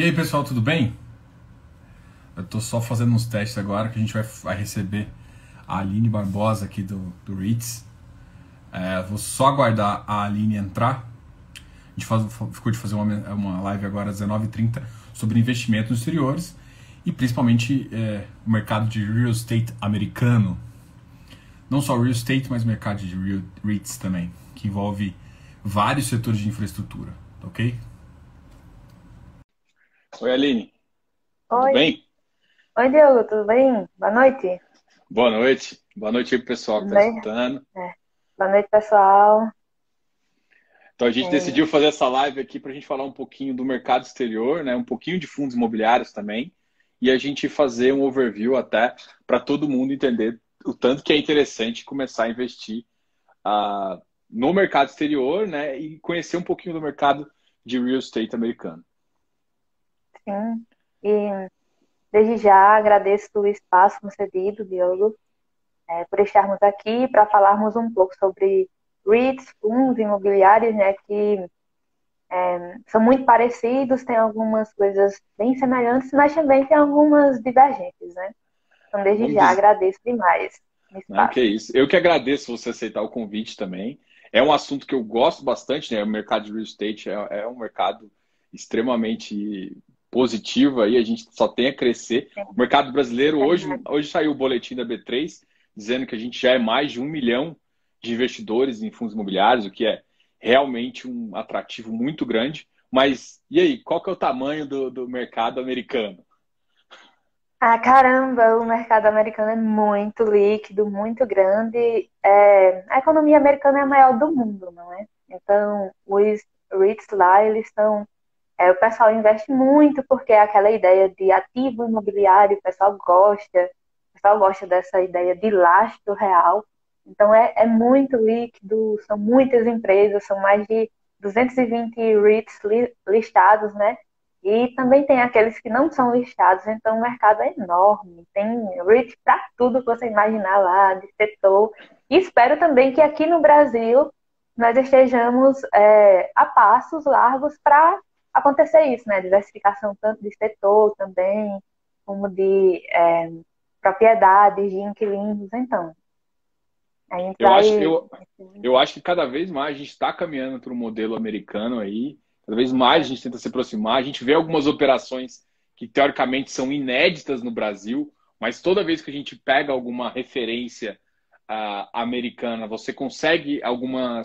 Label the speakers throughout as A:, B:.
A: E aí, pessoal, tudo bem? Eu tô só fazendo uns testes agora que a gente vai, vai receber a Aline Barbosa aqui do, do REITs. É, vou só aguardar a Aline entrar. A gente faz, ficou de fazer uma, uma live agora às 19h30 sobre investimentos nos exteriores e principalmente é, o mercado de real estate americano. Não só real estate, mas o mercado de real, REITs também, que envolve vários setores de infraestrutura, ok?
B: Oi, Aline.
C: Oi.
B: Tudo bem?
C: Oi, Diogo, tudo bem? Boa noite.
B: Boa noite. Boa noite aí pro pessoal que está escutando.
C: É. Boa noite, pessoal.
B: Então a gente
C: É.
B: decidiu fazer essa live aqui para a gente falar um pouquinho do mercado exterior, né? Um pouquinho de fundos imobiliários também. E a gente fazer um overview até para todo mundo entender o tanto que é interessante começar a investir ah, no mercado exterior, né? E conhecer um pouquinho do mercado de real estate americano.
C: Sim. E desde já agradeço o espaço concedido, Diogo, é, por estarmos aqui para falarmos um pouco sobre REITs, fundos imobiliários, né, que é, são muito parecidos, tem algumas coisas bem semelhantes, mas também tem algumas divergentes, né? Então, desde
B: Vamos
C: já
B: dizer-
C: agradeço demais
B: Não,
C: espaço.
B: que é isso. Eu que agradeço você aceitar o convite também. É um assunto que eu gosto bastante, né? O mercado de real estate é, é um mercado extremamente positivo aí, a gente só tem a crescer. O mercado brasileiro, hoje, hoje saiu o boletim da B3 dizendo que a gente já é mais de um milhão de investidores em fundos imobiliários, o que é realmente um atrativo muito grande. Mas e aí, qual que é o tamanho do, do mercado americano?
C: Ah, caramba, o mercado americano é muito líquido, muito grande. É, a economia americana é a maior do mundo, não é? Então, os REITs lá, eles estão. É, o pessoal investe muito porque é aquela ideia de ativo imobiliário, o pessoal gosta, o pessoal gosta dessa ideia de lastro real. Então, é, é muito líquido, são muitas empresas, são mais de 220 REITs li- listados, né? E também tem aqueles que não são listados, então o mercado é enorme. Tem REIT para tudo que você imaginar lá, de setor. E espero também que aqui no Brasil nós estejamos é, a passos largos para acontecer isso, né? Diversificação tanto de setor também, como de é, propriedades, de inquilinos. Então, a gente
B: Eu
C: vai.
B: acho, eu, eu acho que cada vez mais a gente está caminhando para o modelo americano aí. Cada vez mais a gente tenta se aproximar. A gente vê algumas operações que teoricamente são inéditas no Brasil, mas toda vez que a gente pega alguma referência ah, americana, você consegue alguma,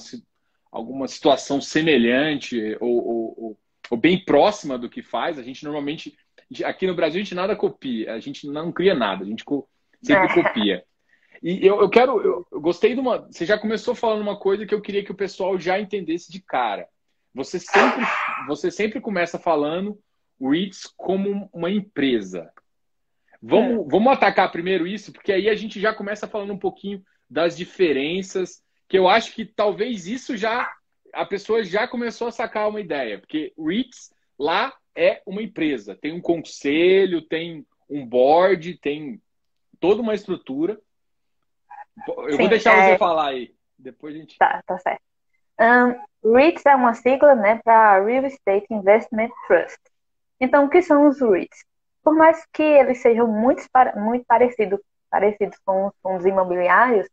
B: alguma situação semelhante ou, ou- ou- ou bem próxima do que faz. A gente normalmente, aqui no Brasil, a gente nada copia, a gente não cria nada, a gente sempre
C: É.
B: copia. E eu, eu quero, eu, eu gostei de uma. Você já começou falando uma coisa que eu queria que o pessoal já entendesse de cara. Você sempre, você sempre começa falando o REITs como uma empresa. Vamos, vamos atacar primeiro isso, porque aí a gente já começa falando um pouquinho das diferenças, que eu acho que talvez isso já a pessoa já começou a sacar uma ideia, porque REITs lá é uma empresa, tem um conselho, tem um board, tem toda uma estrutura. Eu
C: Sim,
B: vou deixar
C: é-
B: você falar aí. Depois a gente.
C: Tá, tá certo. Um, REITs é uma sigla, né, para Real Estate Investment Trust. Então, o que são os REITs? Por mais que eles sejam muito, muito parecidos, parecidos com os fundos imobiliários,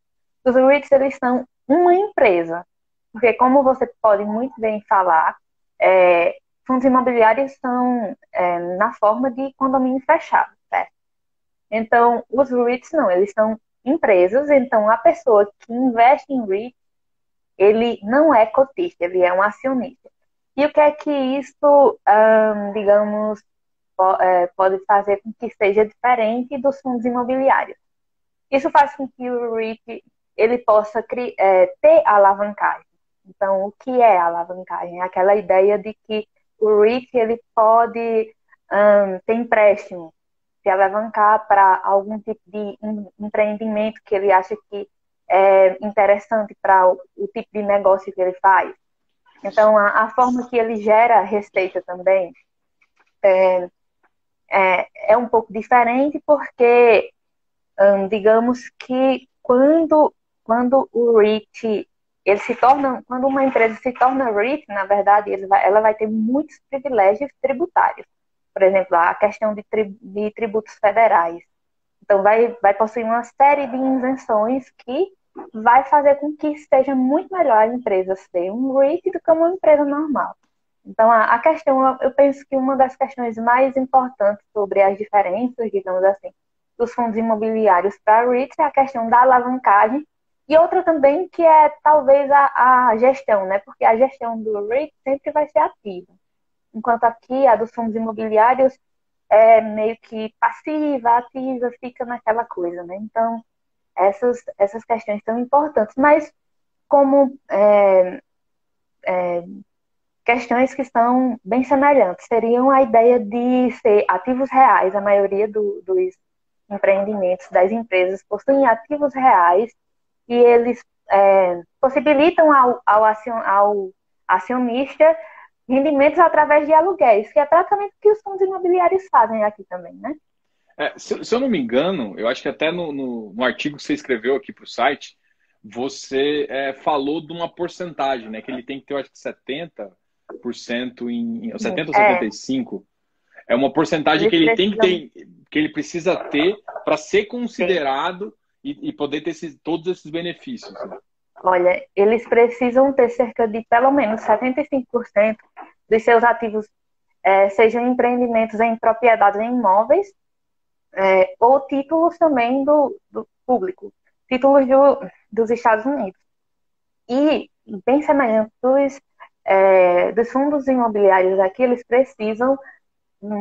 C: os REITs eles são uma empresa. Porque, como você pode muito bem falar, é, fundos imobiliários são é, na forma de condomínio fechado, certo? Então, os REITs não, eles são empresas. Então, a pessoa que investe em REIT ele não é cotista, ele é um acionista. E o que é que isso, digamos, é, pode fazer com que seja diferente dos fundos imobiliários? Isso faz com que o REIT ele possa é, ter alavancagem. Então, o que é alavancagem? É aquela ideia de que o REIT ele pode ahn, ter empréstimo, se alavancar para algum tipo de em- empreendimento que ele acha que é interessante para o, o tipo de negócio que ele faz. Então, a, a forma que ele gera receita também é, é, é um pouco diferente, porque, hum, digamos que quando, quando o REIT ele se torna, quando uma empresa se torna REIT, na verdade, vai- ela vai ter muitos privilégios tributários. por exemplo, a questão de, tri, de tributos federais. Então, vai, vai possuir uma série de isenções que vai fazer com que seja muito melhor a empresa ser um REIT do que uma empresa normal. Então, a, a questão, eu penso que uma das questões mais importantes sobre as diferenças, digamos assim, dos fundos imobiliários para REITs é a questão da alavancagem e outra também que é talvez a, a gestão, né? Porque a gestão do REIT sempre vai ser ativa. Enquanto aqui a dos fundos imobiliários é meio que passiva, ativa, fica naquela coisa, né? Então, essas, essas questões são importantes, mas como é, é, questões que são bem semelhantes, seriam a ideia de ser ativos reais, a maioria do, dos empreendimentos das empresas possuem ativos reais e eles é, possibilitam ao, ao, ao acionista rendimentos através de aluguéis, que é praticamente o que os fundos imobiliários fazem aqui também, né?
B: É, se, se, eu não me engano, eu acho que até no, no, no artigo que você escreveu aqui para o site, você é, falou de uma porcentagem, né? Que ele tem que ter, eu acho que 70% em. 70 ou 75%. É, é uma porcentagem ele que ele precisa... tem que ter, que ele precisa ter para ser considerado e, e, poder ter esses, todos esses benefícios. Né?
C: Olha, eles precisam ter cerca de pelo menos 75% dos seus ativos é, sejam empreendimentos em propriedades em imóveis é, ou títulos também do, do público, títulos do, dos Estados Unidos. E, bem semelhante dos, é, dos fundos imobiliários aqui, eles precisam,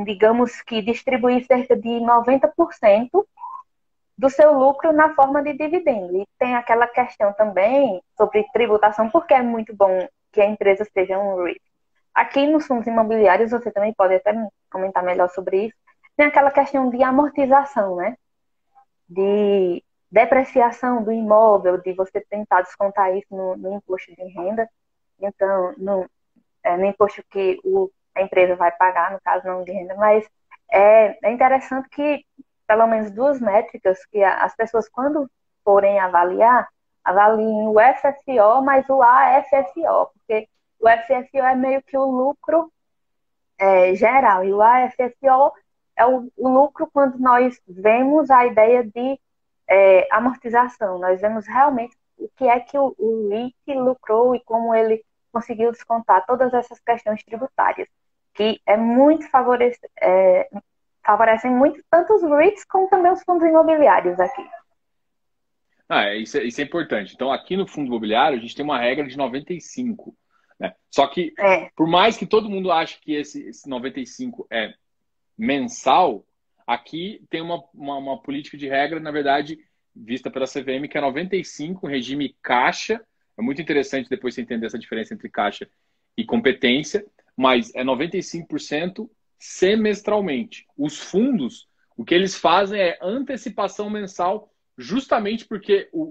C: digamos que, distribuir cerca de 90% do seu lucro na forma de dividendo. E tem aquela questão também sobre tributação, porque é muito bom que a empresa seja um REIT. Aqui nos fundos imobiliários, você também pode até comentar melhor sobre isso, tem aquela questão de amortização, né? De depreciação do imóvel, de você tentar descontar isso no, no imposto de renda. Então, no, é, no imposto que o, a empresa vai pagar, no caso não de renda, mas é, é interessante que pelo menos duas métricas que as pessoas, quando forem avaliar, avaliem o FFO mais o AFFO, porque o FFO é meio que o lucro é, geral e o AFFO é o, lucro quando nós vemos a ideia de é, amortização, nós vemos realmente o que é que o, o REIT lucrou e como ele conseguiu descontar todas essas questões tributárias, que é muito favorece, é, favorecem muito tanto os REITs como também os fundos imobiliários aqui.
B: Ah, é, isso, é, isso é importante. Então, aqui no fundo imobiliário, a gente tem uma regra de 95. Né? Só que, é. por mais que todo mundo ache que esse, esse 95 é mensal, aqui tem uma, uma, uma, política de regra, na verdade, vista pela CVM, que é 95, regime caixa. É muito interessante depois você entender essa diferença entre caixa e competência, mas é 95% semestralmente. Os fundos, o que eles fazem é antecipação mensal, justamente porque o,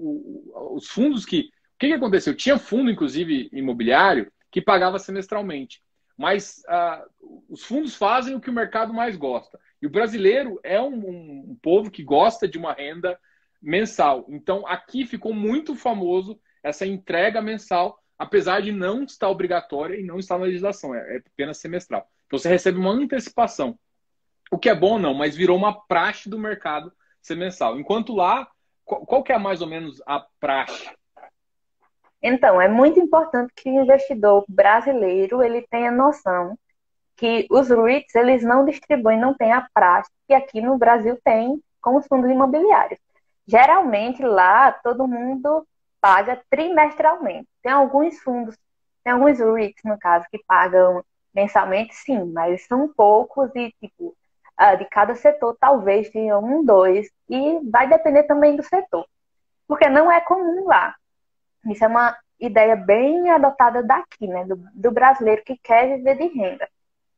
B: o, os fundos que. O que, que aconteceu? Tinha fundo, inclusive, imobiliário, que pagava semestralmente. Mas uh, os fundos fazem o que o mercado mais gosta. E o brasileiro é um, um, um povo que gosta de uma renda mensal. Então, aqui ficou muito famoso essa entrega mensal, apesar de não estar obrigatória e não estar na legislação, é, é apenas semestral. Então você recebe uma antecipação. O que é bom não, mas virou uma praxe do mercado ser mensal. Enquanto lá, qual, que é mais ou menos a praxe?
C: Então, é muito importante que o investidor brasileiro ele tenha noção que os REITs eles não distribuem, não tem a praxe que aqui no Brasil tem com os fundos imobiliários. Geralmente lá todo mundo paga trimestralmente. Tem alguns fundos, tem alguns REITs no caso que pagam mensalmente, sim, mas são poucos e, tipo, de cada setor talvez tenha um, dois, e vai depender também do setor, porque não é comum lá. Isso é uma ideia bem adotada daqui, né, do, do brasileiro que quer viver de renda.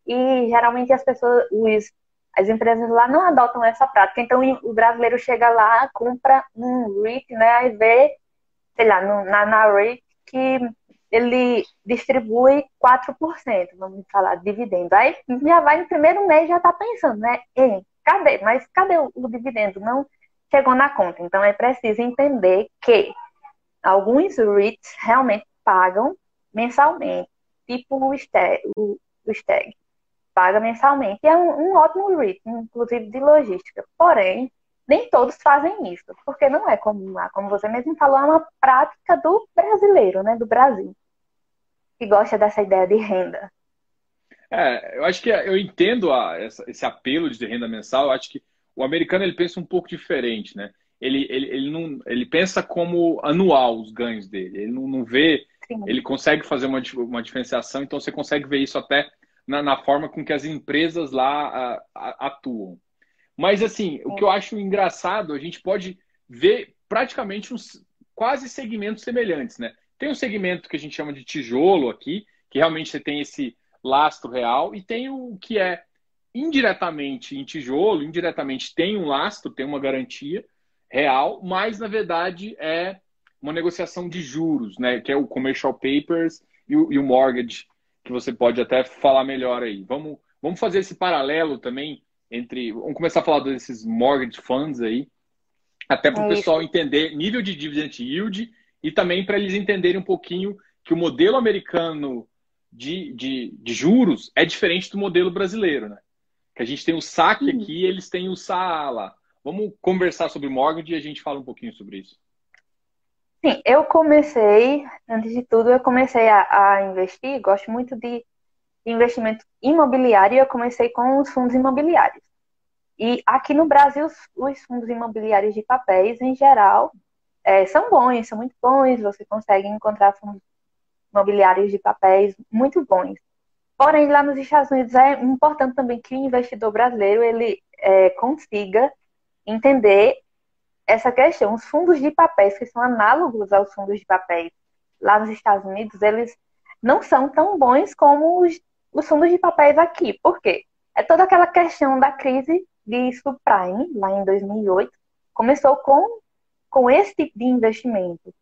C: E geralmente as pessoas, os, as empresas lá não adotam essa prática. Então o brasileiro chega lá, compra um REIT, né, aí vê, sei lá, no, na, na REIT que ele distribui 4%, vamos falar, dividendo. Aí já vai no primeiro mês, já está pensando, né? Ei, cadê? Mas cadê o, o, dividendo? Não chegou na conta. Então é preciso entender que alguns REITs realmente pagam mensalmente, tipo o STEG. O, o STEG. paga mensalmente. E é um, um ótimo ritmo, inclusive de logística. Porém, nem todos fazem isso, porque não é como, como você mesmo falou, é uma prática do brasileiro, né, do Brasil, que gosta dessa ideia de renda.
B: É, eu acho que eu entendo a, essa, esse apelo de renda mensal. Eu acho que o americano ele pensa um pouco diferente, né? Ele, ele, ele, não, ele pensa como anual os ganhos dele. Ele não, não vê, Sim. ele consegue fazer uma, uma diferenciação. Então você consegue ver isso até na, na forma com que as empresas lá a, a, atuam. Mas assim, o que eu acho engraçado, a gente pode ver praticamente uns quase segmentos semelhantes, né? Tem um segmento que a gente chama de tijolo aqui, que realmente você tem esse lastro real, e tem o que é indiretamente em tijolo, indiretamente tem um lastro, tem uma garantia real, mas na verdade é uma negociação de juros, né? Que é o commercial papers e o, e o mortgage, que você pode até falar melhor aí. Vamos, vamos fazer esse paralelo também entre. Vamos começar a falar desses mortgage funds aí, até para o é pessoal entender nível de dividend yield e também para eles entenderem um pouquinho que o modelo americano de, de, de juros é diferente do modelo brasileiro, né? Que a gente tem o saque Sim. aqui e eles têm o SA lá. Vamos conversar sobre mortgage e a gente fala um pouquinho sobre isso.
C: Sim, eu comecei, antes de tudo, eu comecei a, a investir, gosto muito de investimento imobiliário, eu comecei com os fundos imobiliários. E aqui no Brasil, os fundos imobiliários de papéis, em geral, é, são bons, são muito bons, você consegue encontrar fundos imobiliários de papéis muito bons. Porém, lá nos Estados Unidos é importante também que o investidor brasileiro ele é, consiga entender essa questão. Os fundos de papéis, que são análogos aos fundos de papéis lá nos Estados Unidos, eles não são tão bons como os, os fundos de papéis aqui. Por quê? É toda aquela questão da crise de subprime, lá em 2008, começou com, com esse tipo de investimento.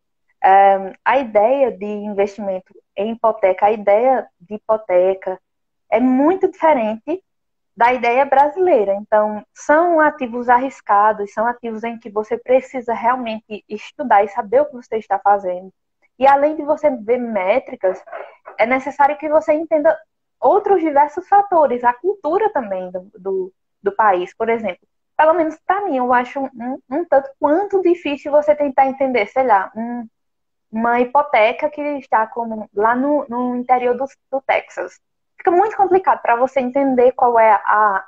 C: Um, a ideia de investimento em hipoteca, a ideia de hipoteca é muito diferente da ideia brasileira. Então, são ativos arriscados, são ativos em que você precisa realmente estudar e saber o que você está fazendo. E além de você ver métricas, é necessário que você entenda outros diversos fatores, a cultura também do, do, do país. Por exemplo, pelo menos para mim, eu acho um, um, tanto quanto difícil você tentar entender, sei lá, um, uma hipoteca que está como lá no, no interior do, do Texas. Fica muito complicado para você entender qual é a,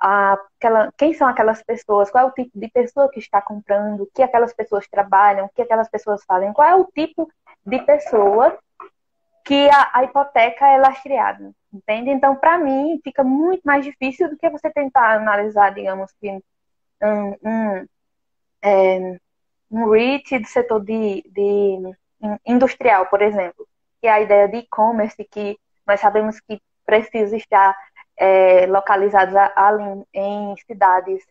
C: a, aquela, quem são aquelas pessoas, qual é o tipo de pessoa que está comprando, o que aquelas pessoas trabalham, o que aquelas pessoas fazem, qual é o tipo de pessoa que a, a hipoteca é lastreada, entende? Então, para mim, fica muito mais difícil do que você tentar analisar, digamos que um, um, é, um REIT do setor de, de industrial, por exemplo, que é a ideia de e-commerce, que nós sabemos que precisa estar é, localizados ali em cidades,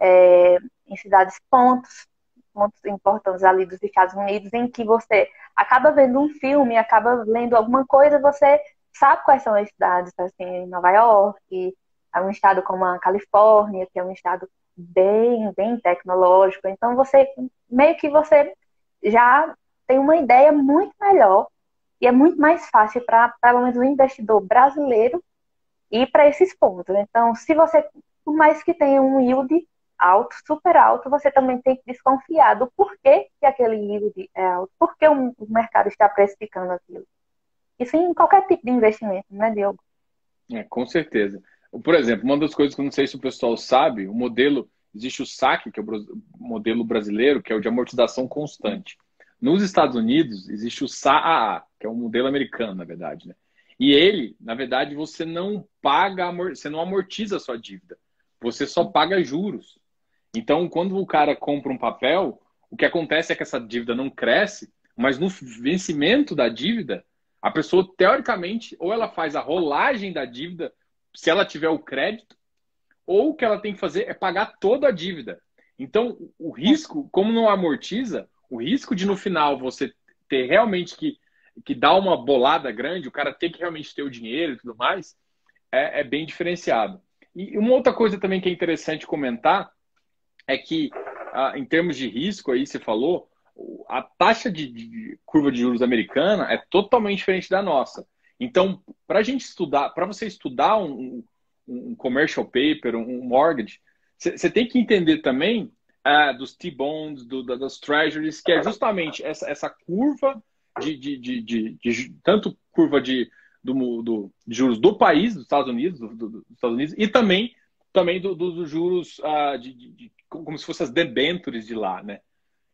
C: é, em cidades pontos, pontos importantes ali dos Estados Unidos, em que você acaba vendo um filme, acaba lendo alguma coisa, você sabe quais são as cidades, assim, Nova York, é um estado como a Califórnia, que é um estado bem, bem tecnológico. Então você meio que você já tem uma ideia muito melhor e é muito mais fácil para, pelo menos, o investidor brasileiro ir para esses pontos. Então, se você, por mais que tenha um yield alto, super alto, você também tem que desconfiar do porquê que aquele yield é alto, porque o mercado está precificando aquilo. Isso em qualquer tipo de investimento, né, Diogo?
B: É, com certeza. Por exemplo, uma das coisas que eu não sei se o pessoal sabe, o modelo, existe o SAC, que é o modelo brasileiro, que é o de amortização constante. Nos Estados Unidos, existe o SAA, que é um modelo americano, na verdade. Né? E ele, na verdade, você não paga, você não amortiza a sua dívida. Você só paga juros. Então, quando o cara compra um papel, o que acontece é que essa dívida não cresce, mas no vencimento da dívida, a pessoa, teoricamente, ou ela faz a rolagem da dívida, se ela tiver o crédito, ou o que ela tem que fazer é pagar toda a dívida. Então, o risco, como não amortiza, o risco de no final você ter realmente que, que dar uma bolada grande, o cara ter que realmente ter o dinheiro e tudo mais, é, é bem diferenciado. E uma outra coisa também que é interessante comentar é que, ah, em termos de risco, aí você falou, a taxa de, de, curva de juros americana é totalmente diferente da nossa. Então, para a gente estudar, para você estudar um, um commercial paper, um mortgage, você tem que entender também ah, dos T-bonds, do, das treasuries, que é justamente essa, essa curva de, de, de, tanto curva de, do, do, juros do país, dos Estados Unidos, do, do, dos Estados Unidos, e também, também dos do, juros ah, de, como se fossem as debentures de lá, né?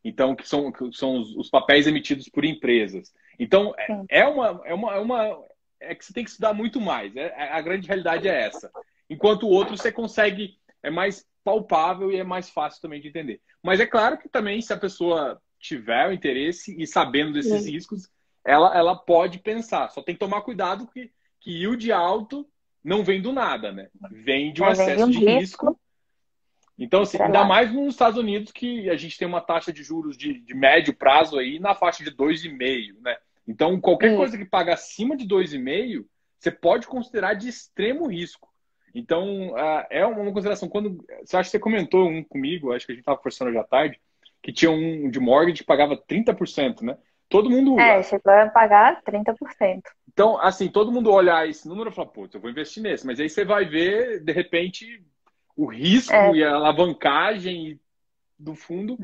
B: Então, que são, que são os, os papéis emitidos por empresas. Então, é, é uma, é, uma, é uma. É que você tem que estudar muito mais. É, é, a grande realidade é essa. Enquanto o outro você consegue. É mais palpável e é mais fácil também de entender. Mas é claro que também, se a pessoa tiver o interesse e sabendo desses Sim. riscos, ela, ela pode pensar. Só tem que tomar cuidado que, que yield alto não vem do nada, né? Vem de um é, excesso de risco. risco. Então, assim, ainda mais nos Estados Unidos, que a gente tem uma taxa de juros de, de médio prazo aí na faixa de 2,5, né? Então, qualquer coisa que paga acima de 2,5, você pode considerar de extremo risco. Então, é uma consideração. Quando você acha que você comentou um comigo, acho que a gente estava conversando hoje à tarde, que tinha um de mortgage que pagava 30%, né? Todo mundo.
C: É, chegou a pagar 30%.
B: Então, assim, todo mundo olhar esse número e falar, pô, eu vou investir nesse. Mas aí você vai ver, de repente, o risco é. e a alavancagem do fundo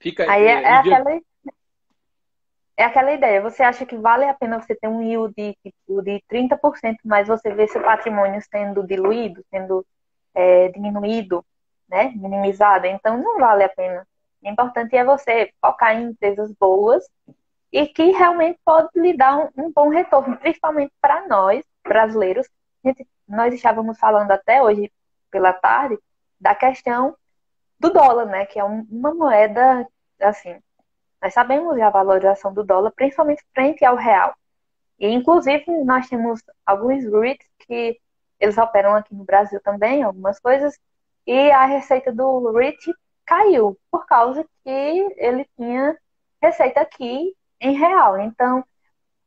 B: fica.
C: Aí é, é, é aquela, é aquela ideia. Você acha que vale a pena você ter um yield de, tipo, de 30%, mas você vê seu patrimônio sendo diluído, sendo é, diminuído, né? minimizado. Então, não vale a pena. O importante é você focar em empresas boas e que realmente pode lhe dar um, um bom retorno, principalmente para nós, brasileiros. Gente, nós estávamos falando até hoje pela tarde da questão do dólar, né? Que é uma moeda, assim, nós sabemos a valorização do dólar, principalmente frente ao real. E, inclusive, nós temos alguns REITs que eles operam aqui no Brasil também, algumas coisas, e a receita do REIT caiu por causa que ele tinha receita aqui em real. Então,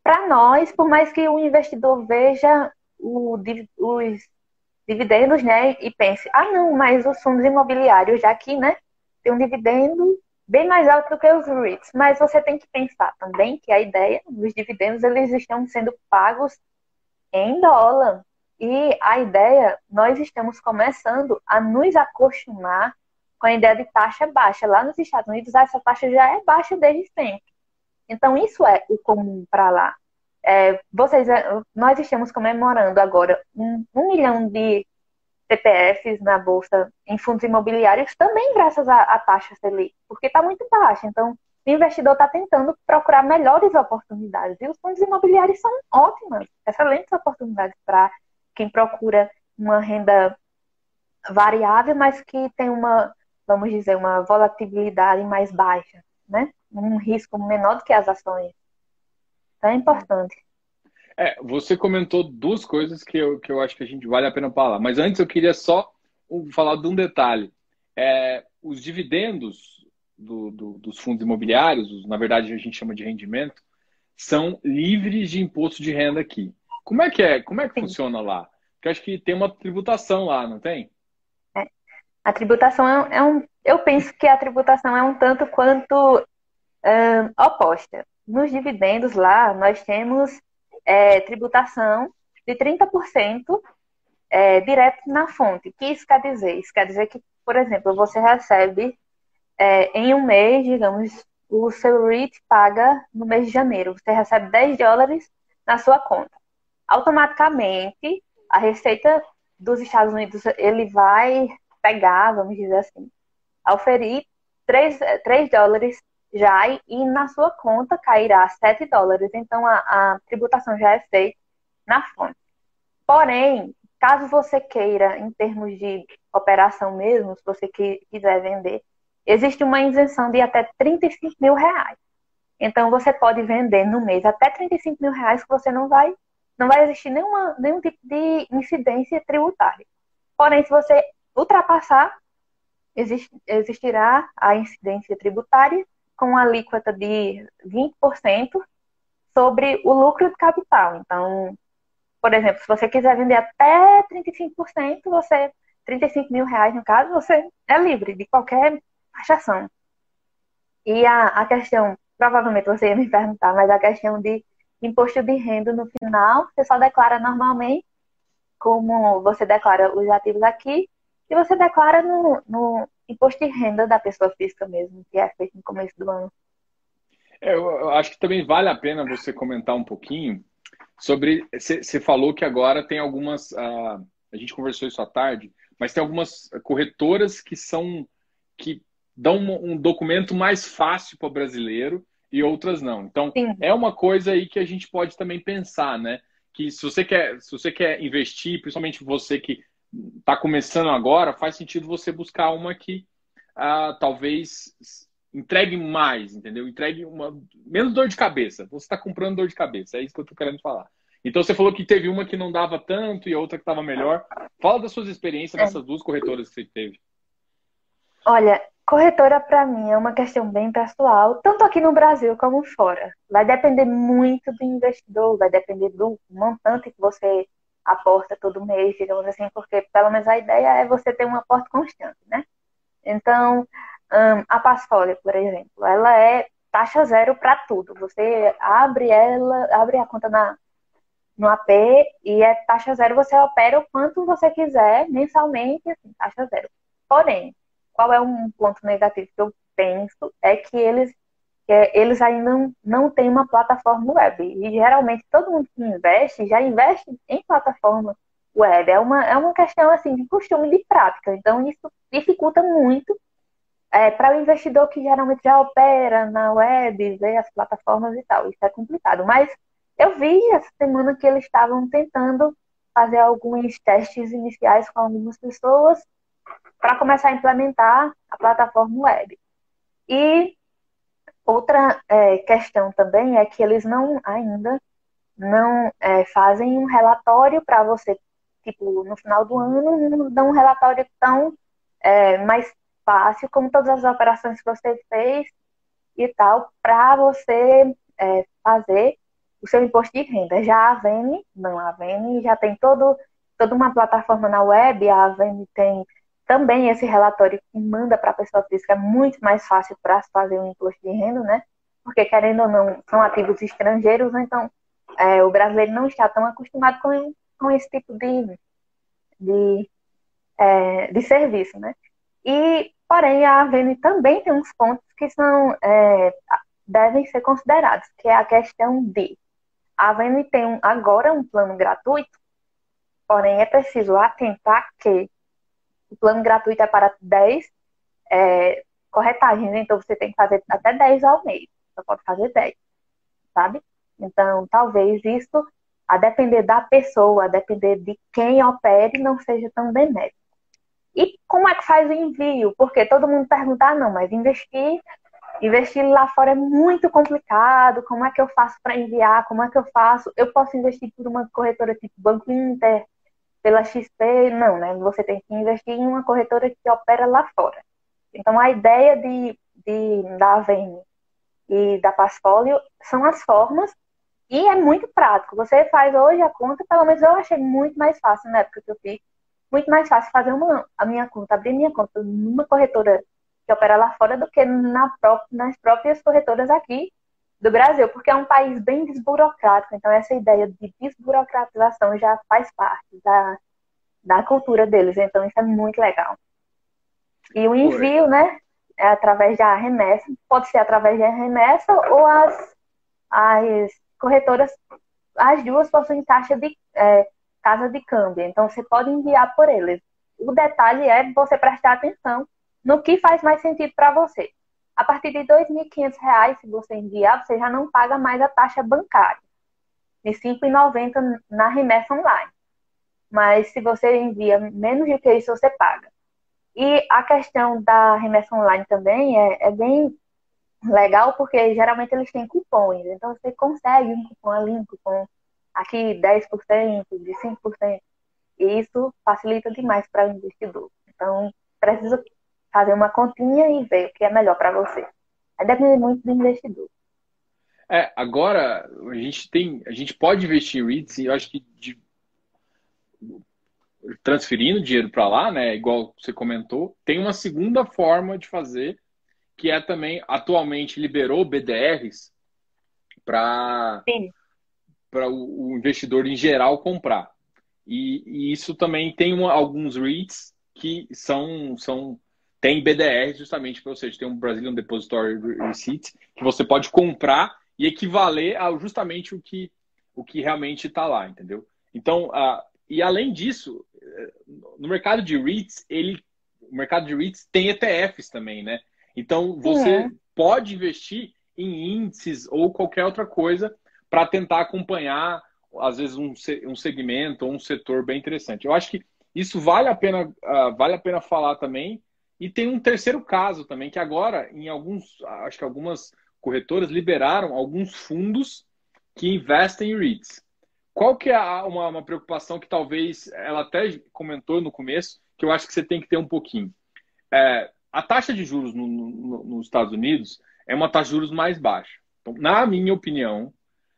C: para nós, por mais que o investidor veja o, os dividendos, né, e pense, ah, não, mas os fundos imobiliários já aqui, né, tem um dividendo bem mais alto do que os REITs. Mas você tem que pensar também que a ideia dos dividendos, eles estão sendo pagos em dólar. E a ideia, nós estamos começando a nos acostumar com a ideia de taxa baixa. Lá nos Estados Unidos, essa taxa já é baixa desde sempre. Então, isso é o comum para lá. É, vocês, é, nós estamos comemorando agora um, um, milhão de CPFs na bolsa em fundos imobiliários, também graças à, taxa Selic, porque está muito baixa. Então, o investidor está tentando procurar melhores oportunidades. E os fundos imobiliários são ótimas, excelentes oportunidades para quem procura uma renda variável, mas que tem uma, vamos dizer, uma volatilidade mais baixa, né? Um risco menor do que as ações. É importante.
B: É, você comentou duas coisas que eu, que eu acho que a gente vale a pena falar. Mas antes eu queria só falar de um detalhe. É, os dividendos do, do, dos fundos imobiliários, na verdade a gente chama de rendimento, são livres de imposto de renda aqui. Como é que é? Como é que Sim. funciona lá? Porque acho que tem uma tributação lá, não tem?
C: É. A tributação é, é um. Eu penso que a tributação é um tanto quanto oposta nos dividendos lá, nós temos é, tributação de 30% é, direto na fonte. O que isso quer dizer? Isso quer dizer que, por exemplo, você recebe é, em um mês, digamos, o seu REIT paga no mês de janeiro, você recebe 10 dólares na sua conta. Automaticamente, a receita dos Estados Unidos, ele vai pegar, vamos dizer assim, oferir 3, 3 dólares já e na sua conta cairá 7 dólares. Então a, a tributação já é feita na fonte. Porém, caso você queira, em termos de operação mesmo, se você quiser vender, existe uma isenção de até 35 mil reais. Então você pode vender no mês até 35 mil reais que você não vai, não vai existir nenhuma, nenhum tipo de incidência tributária. Porém, se você ultrapassar, existirá a incidência tributária com alíquota de 20% sobre o lucro de capital. Então, por exemplo, se você quiser vender até 35%, você 35 mil reais no caso, você é livre de qualquer taxação. E a, a questão, provavelmente você ia me perguntar, mas a questão de imposto de renda no final, você só declara normalmente como você declara os ativos aqui e você declara no, no imposto de renda da pessoa física mesmo, que é feito no começo do ano.
B: É, eu acho que também vale a pena você comentar um pouquinho sobre. Você falou que agora tem algumas. Uh, a gente conversou isso à tarde, mas tem algumas corretoras que são. que dão um, um documento mais fácil para o brasileiro e outras não. Então, Sim. é uma coisa aí que a gente pode também pensar, né? Que se você quer, se você quer investir, principalmente você que está começando agora, faz sentido você buscar uma que ah, talvez entregue mais, entendeu? Entregue uma menos dor de cabeça. Você está comprando dor de cabeça, é isso que eu estou querendo falar. Então você falou que teve uma que não dava tanto e outra que estava melhor. Fala das suas experiências é. nessas duas corretoras que você teve.
C: Olha, corretora para mim é uma questão bem pessoal, tanto aqui no Brasil como fora. Vai depender muito do investidor, vai depender do montante que você aporta todo mês, digamos assim, porque pelo menos a ideia é você ter um aporte constante, né? Então, um, a Passfolio, por exemplo, ela é taxa zero para tudo. Você abre ela, abre a conta na, no AP e é taxa zero, você opera o quanto você quiser mensalmente, assim, taxa zero. Porém, qual é um ponto negativo que eu penso é que eles eles ainda não, não têm uma plataforma web. E geralmente todo mundo que investe já investe em plataforma web. É uma, é uma questão assim de costume de prática. Então isso dificulta muito é, para o investidor que geralmente já opera na web, vê as plataformas e tal. Isso é complicado. Mas eu vi essa semana que eles estavam tentando fazer alguns testes iniciais com algumas pessoas para começar a implementar a plataforma web. E Outra é, questão também é que eles não ainda não é, fazem um relatório para você, tipo, no final do ano, não dão um relatório tão é, mais fácil como todas as operações que você fez e tal, para você é, fazer o seu imposto de renda. Já a Vene, não, a Vene já tem todo, toda uma plataforma na web, a Vene tem também esse relatório que manda para a pessoa física é muito mais fácil para fazer o imposto de renda, né? Porque, querendo ou não, são ativos estrangeiros, então é, o brasileiro não está tão acostumado com, com esse tipo de, de, é, de serviço, né? E, porém, a Avene também tem uns pontos que são, é, devem ser considerados, que é a questão de a Avene tem um, agora um plano gratuito, porém é preciso atentar que o plano gratuito é para 10 é, corretagens, né? então você tem que fazer até 10 ao mês. Só pode fazer 10, sabe? Então, talvez isso, a depender da pessoa, a depender de quem opere, não seja tão benéfico. E como é que faz o envio? Porque todo mundo pergunta, ah, não, mas investir, investir lá fora é muito complicado. Como é que eu faço para enviar? Como é que eu faço? Eu posso investir por uma corretora tipo Banco Inter, pela XP, não, né? Você tem que investir em uma corretora que opera lá fora. Então, a ideia de, de da Avene e da Passfolio são as formas e é muito prático. Você faz hoje a conta, pelo menos eu achei muito mais fácil na época que eu fiz, muito mais fácil fazer uma, a minha conta, abrir minha conta numa corretora que opera lá fora do que na nas próprias corretoras aqui do Brasil, porque é um país bem desburocrático, então essa ideia de desburocratização já faz parte da, da cultura deles, então isso é muito legal. E o envio, né, é através da remessa, pode ser através da remessa ou as, as corretoras, as duas possuem taxa de é, casa de câmbio, então você pode enviar por eles. O detalhe é você prestar atenção no que faz mais sentido para você. A partir de R$ 2.500, se você enviar, você já não paga mais a taxa bancária. De R$ 5,90 na remessa online. Mas se você envia menos do que isso, você paga. E a questão da remessa online também é, é bem legal, porque geralmente eles têm cupons. Então você consegue um cupom ali, um cupom aqui 10%, de 5%. E isso facilita demais para o investidor. Então, precisa fazer uma continha e ver o que é melhor para você. Aí depende muito do investidor.
B: É, agora a gente tem, a gente pode investir em REITs e eu acho que de, transferindo dinheiro para lá, né, igual você comentou, tem uma segunda forma de fazer que é também atualmente liberou BDRs para para o, o investidor em geral comprar. E, e isso também tem uma, alguns REITs que são, são tem BDR justamente para você. Tem um Brazilian Depository Receipt que você pode comprar e equivaler ao justamente o que, o que realmente está lá, entendeu? Então, uh, e além disso, eh, no mercado de REITs, ele, o mercado de REITs tem ETFs também, né? Então, você é. pode investir em índices ou qualquer outra coisa para tentar acompanhar, às vezes, um, um segmento ou um setor bem interessante. Eu acho que isso vale a pena, uh, vale a pena falar também. E tem um terceiro caso também, que agora, em alguns, acho que algumas corretoras liberaram alguns fundos que investem em REITs. Qual que é uma, uma preocupação que talvez ela até comentou no começo, que eu acho que você tem que ter um pouquinho? É, a taxa de juros no, no, nos Estados Unidos é uma taxa de juros mais baixa. Então, na minha opinião,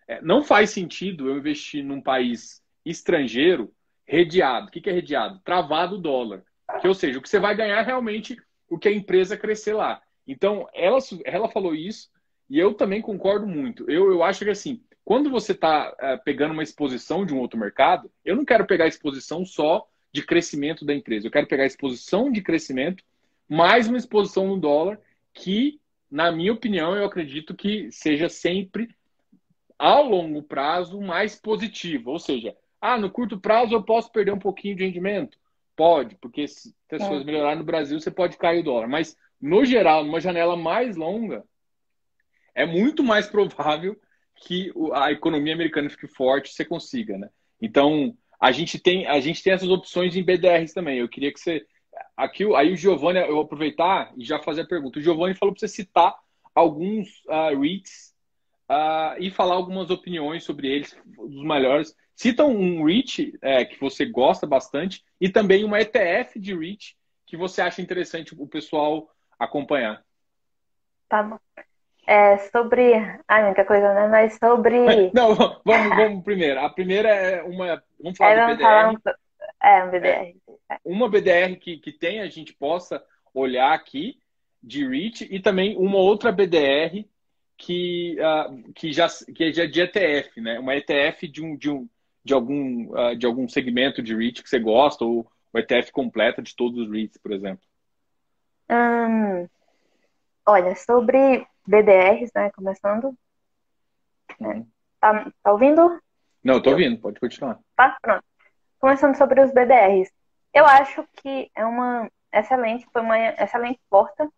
B: é, não faz sentido eu investir num país estrangeiro redeado. O que, que é redeado? Travado o dólar. Que, ou seja, o que você vai ganhar é realmente o que a empresa crescer lá. Então, ela, ela falou isso e eu também concordo muito. Eu, eu acho que assim, quando você está é, pegando uma exposição de um outro mercado, eu não quero pegar exposição só de crescimento da empresa. Eu quero pegar exposição de crescimento mais uma exposição no dólar que, na minha opinião, eu acredito que seja sempre ao longo prazo mais positivo. Ou seja, ah, no curto prazo eu posso perder um pouquinho de rendimento? Pode, porque se as coisas é. melhorarem no Brasil, você pode cair o dólar. Mas, no geral, numa janela mais longa, é muito mais provável que a economia americana fique forte e você consiga, né? Então, a gente tem, a gente tem essas opções em BDRs também. Eu queria que você. Aqui, aí o Giovanni, eu vou aproveitar e já fazer a pergunta. O Giovanni falou para você citar alguns uh, REITs uh, e falar algumas opiniões sobre eles, dos melhores. Cita um REIT é, que você gosta bastante e também uma ETF de REIT que você acha interessante o pessoal acompanhar.
C: Tá bom. É sobre. Ah, muita coisa, né? Mas sobre.
B: Não, vamos, vamos primeiro. A primeira é uma. Vamos falar é, do BDR. Um...
C: É, um BDR.
B: É, uma BDR que, que tem, a gente possa olhar aqui de REIT e também uma outra BDR que, uh, que, já, que é de ETF, né? Uma ETF de um, de um, de algum, uh, de algum segmento de REIT que você gosta, ou o ETF completa de todos os REITs, por exemplo?
C: Hum, olha, sobre BDRs, né, começando. Né, tá, tá ouvindo?
B: Não, tô ouvindo, pode continuar.
C: Tá, pronto. Começando sobre os BDRs. Eu acho que é uma excelente, foi uma excelente porta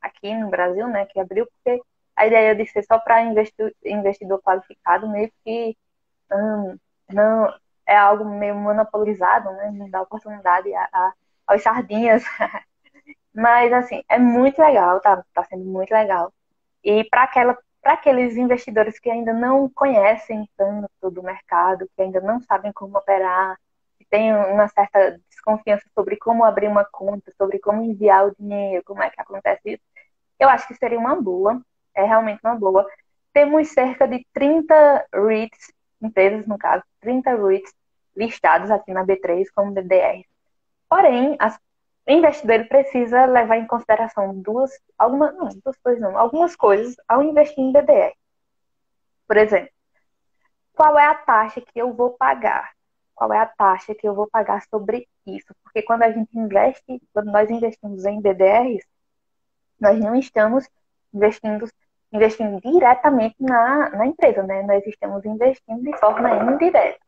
C: aqui no Brasil, né, que abriu, porque a ideia de ser só para investidor qualificado meio que hum, não é algo meio monopolizado, né? Não dá oportunidade a, a, aos sardinhas. Mas, assim, é muito legal, tá, tá sendo muito legal. E para aquela para aqueles investidores que ainda não conhecem tanto do mercado, que ainda não sabem como operar, que têm uma certa desconfiança sobre como abrir uma conta, sobre como enviar o dinheiro, como é que acontece isso, eu acho que seria uma boa, é realmente uma boa. Temos cerca de 30 REITs empresas, no caso, 30 REITs listados aqui na B3 como BDR. Porém, as, o investidor precisa levar em consideração duas, algumas, não, duas coisas não, algumas coisas ao investir em BDR. Por exemplo, qual é a taxa que eu vou pagar? Qual é a taxa que eu vou pagar sobre isso? Porque quando a gente investe, quando nós investimos em BDRs, nós não estamos investindo investindo diretamente na, na empresa, né? Nós estamos investindo de forma indireta.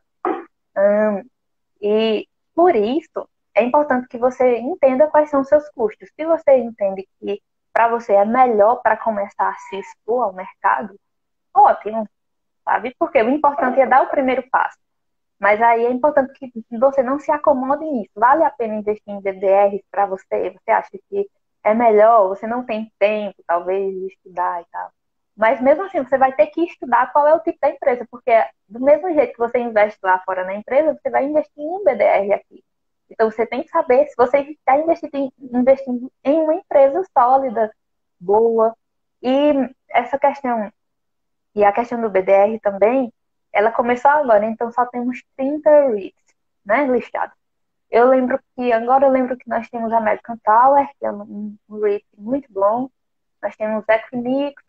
C: e por isso é importante que você entenda quais são os seus custos. Se você entende que para você é melhor para começar a se expor ao mercado, ótimo, sabe? Porque o importante é dar o primeiro passo. Mas aí é importante que você não se acomode nisso. Vale a pena investir em DDRs para você? Você acha que é melhor? Você não tem tempo, talvez, de estudar e tal. Mas mesmo assim, você vai ter que estudar qual é o tipo da empresa, porque do mesmo jeito que você investe lá fora na empresa, você vai investir em um BDR aqui. Então você tem que saber se você está investindo em, investindo em uma empresa sólida, boa. E essa questão, e a questão do BDR também, ela começou agora, então só temos 30 REITs né, listados. Eu lembro que, agora eu lembro que nós temos American Tower, que é um, REIT muito bom. Nós temos Equinix,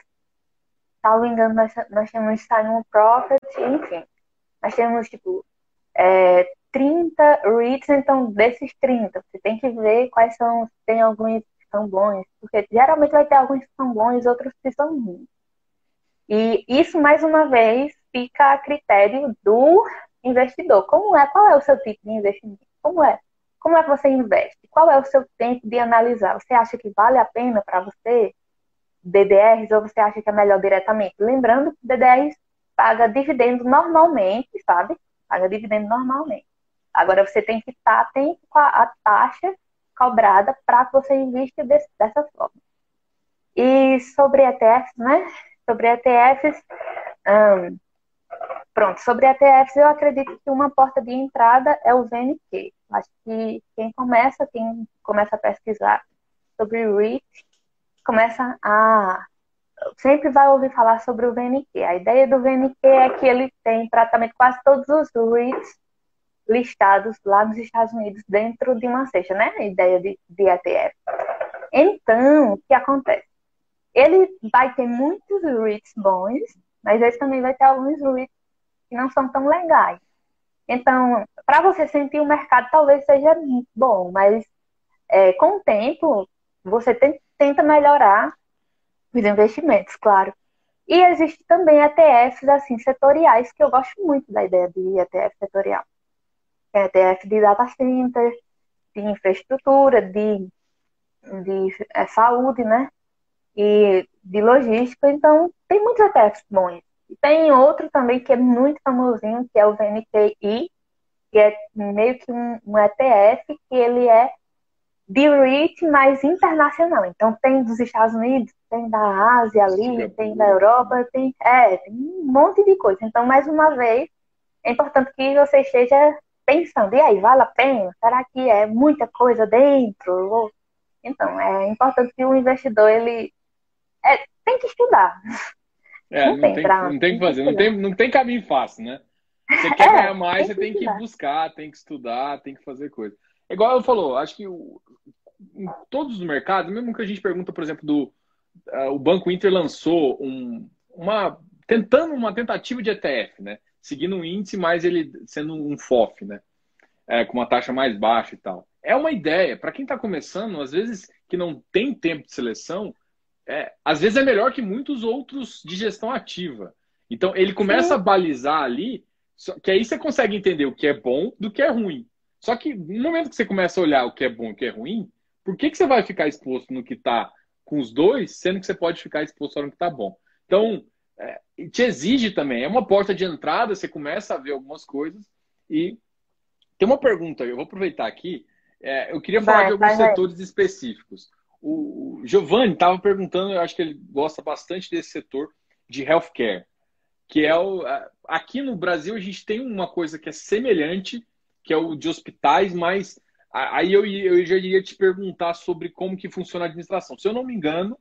C: salvo engano, nós, nós temos Simon Prophet, enfim. Nós temos, tipo, é, 30 REITs, então desses 30, você tem que ver quais são, tem alguns que são bons, porque geralmente vai ter alguns que são bons, outros que são ruins. E isso, mais uma vez, fica a critério do investidor. Como é? Qual é o seu tipo de investimento? Como é? Como é que você investe? Qual é o seu tempo de analisar? Você acha que vale a pena para você DDRs ou você acha que é melhor diretamente? Lembrando que DDRs paga dividendo normalmente, sabe? Paga dividendo normalmente. Agora você tem que estar atento com a, a taxa cobrada para que você invista dessa forma. E sobre ETFs, né? Sobre ETFs, hum, pronto, sobre ETFs eu acredito que uma porta de entrada é o VNQ. Acho que quem começa, quem começa a pesquisar sobre REIT, começa a sempre vai ouvir falar sobre o VNQ. A ideia do VNQ é que ele tem praticamente quase todos os REITs listados lá nos Estados Unidos dentro de uma cesta, né? A ideia de, de ETF. Então, o que acontece? Ele vai ter muitos REITs bons, mas ele também vai ter alguns REITs que não são tão legais. Então, para você sentir o mercado, talvez seja bom, mas é, com o tempo, você tenta melhorar os investimentos, claro. E existe também ETFs assim setoriais que eu gosto muito da ideia de ETF setorial. ETF de data center, de infraestrutura, de, de é, saúde, né? E de logística. Então, tem muitos ETFs bons. E tem outro também que é muito famosinho, que é o VNTI, que é meio que um, um ETF que ele é de REIT mais internacional. Então tem dos Estados Unidos, tem da Ásia ali, tem da Europa, tem, é, tem um monte de coisa. Então, mais uma vez, é importante que você esteja pensando, e aí, vale a pena? Será que é muita coisa dentro? Então, é importante que o investidor, ele é, tem que estudar.
B: É, não, não tem, tem pra, não tem que fazer, não tem, não tem caminho fácil, né? Você quer é, ganhar mais, você tem que buscar, tem que estudar, tem que fazer coisa. Igual eu falou, acho que o, em todos os mercados, mesmo que a gente pergunta, por exemplo, do uh, o Banco Inter lançou um, uma tentando uma tentativa de ETF, né? Seguindo um índice, mas ele sendo um FOF, né? É, com uma taxa mais baixa e tal. É uma ideia. Para quem está começando, às vezes que não tem tempo de seleção, é, às vezes é melhor que muitos outros de gestão ativa. Então ele começa Sim. a balizar ali, que aí você consegue entender o que é bom do que é ruim. Só que no momento que você começa a olhar o que é bom e o que é ruim, por que, que você vai ficar exposto no que está com os dois, sendo que você pode ficar exposto só no que está bom? Então, é, te exige também. É uma porta de entrada, você começa a ver algumas coisas. E tem uma pergunta, eu vou aproveitar aqui. É, eu queria falar vai, de alguns vai, setores vai. específicos. O, Giovanni estava perguntando, eu acho que ele gosta bastante desse setor de healthcare, que é o. Aqui no Brasil a gente tem uma coisa que é semelhante, que é o de hospitais, mas aí eu, eu já iria te perguntar sobre como que funciona a administração. Se eu não me engano,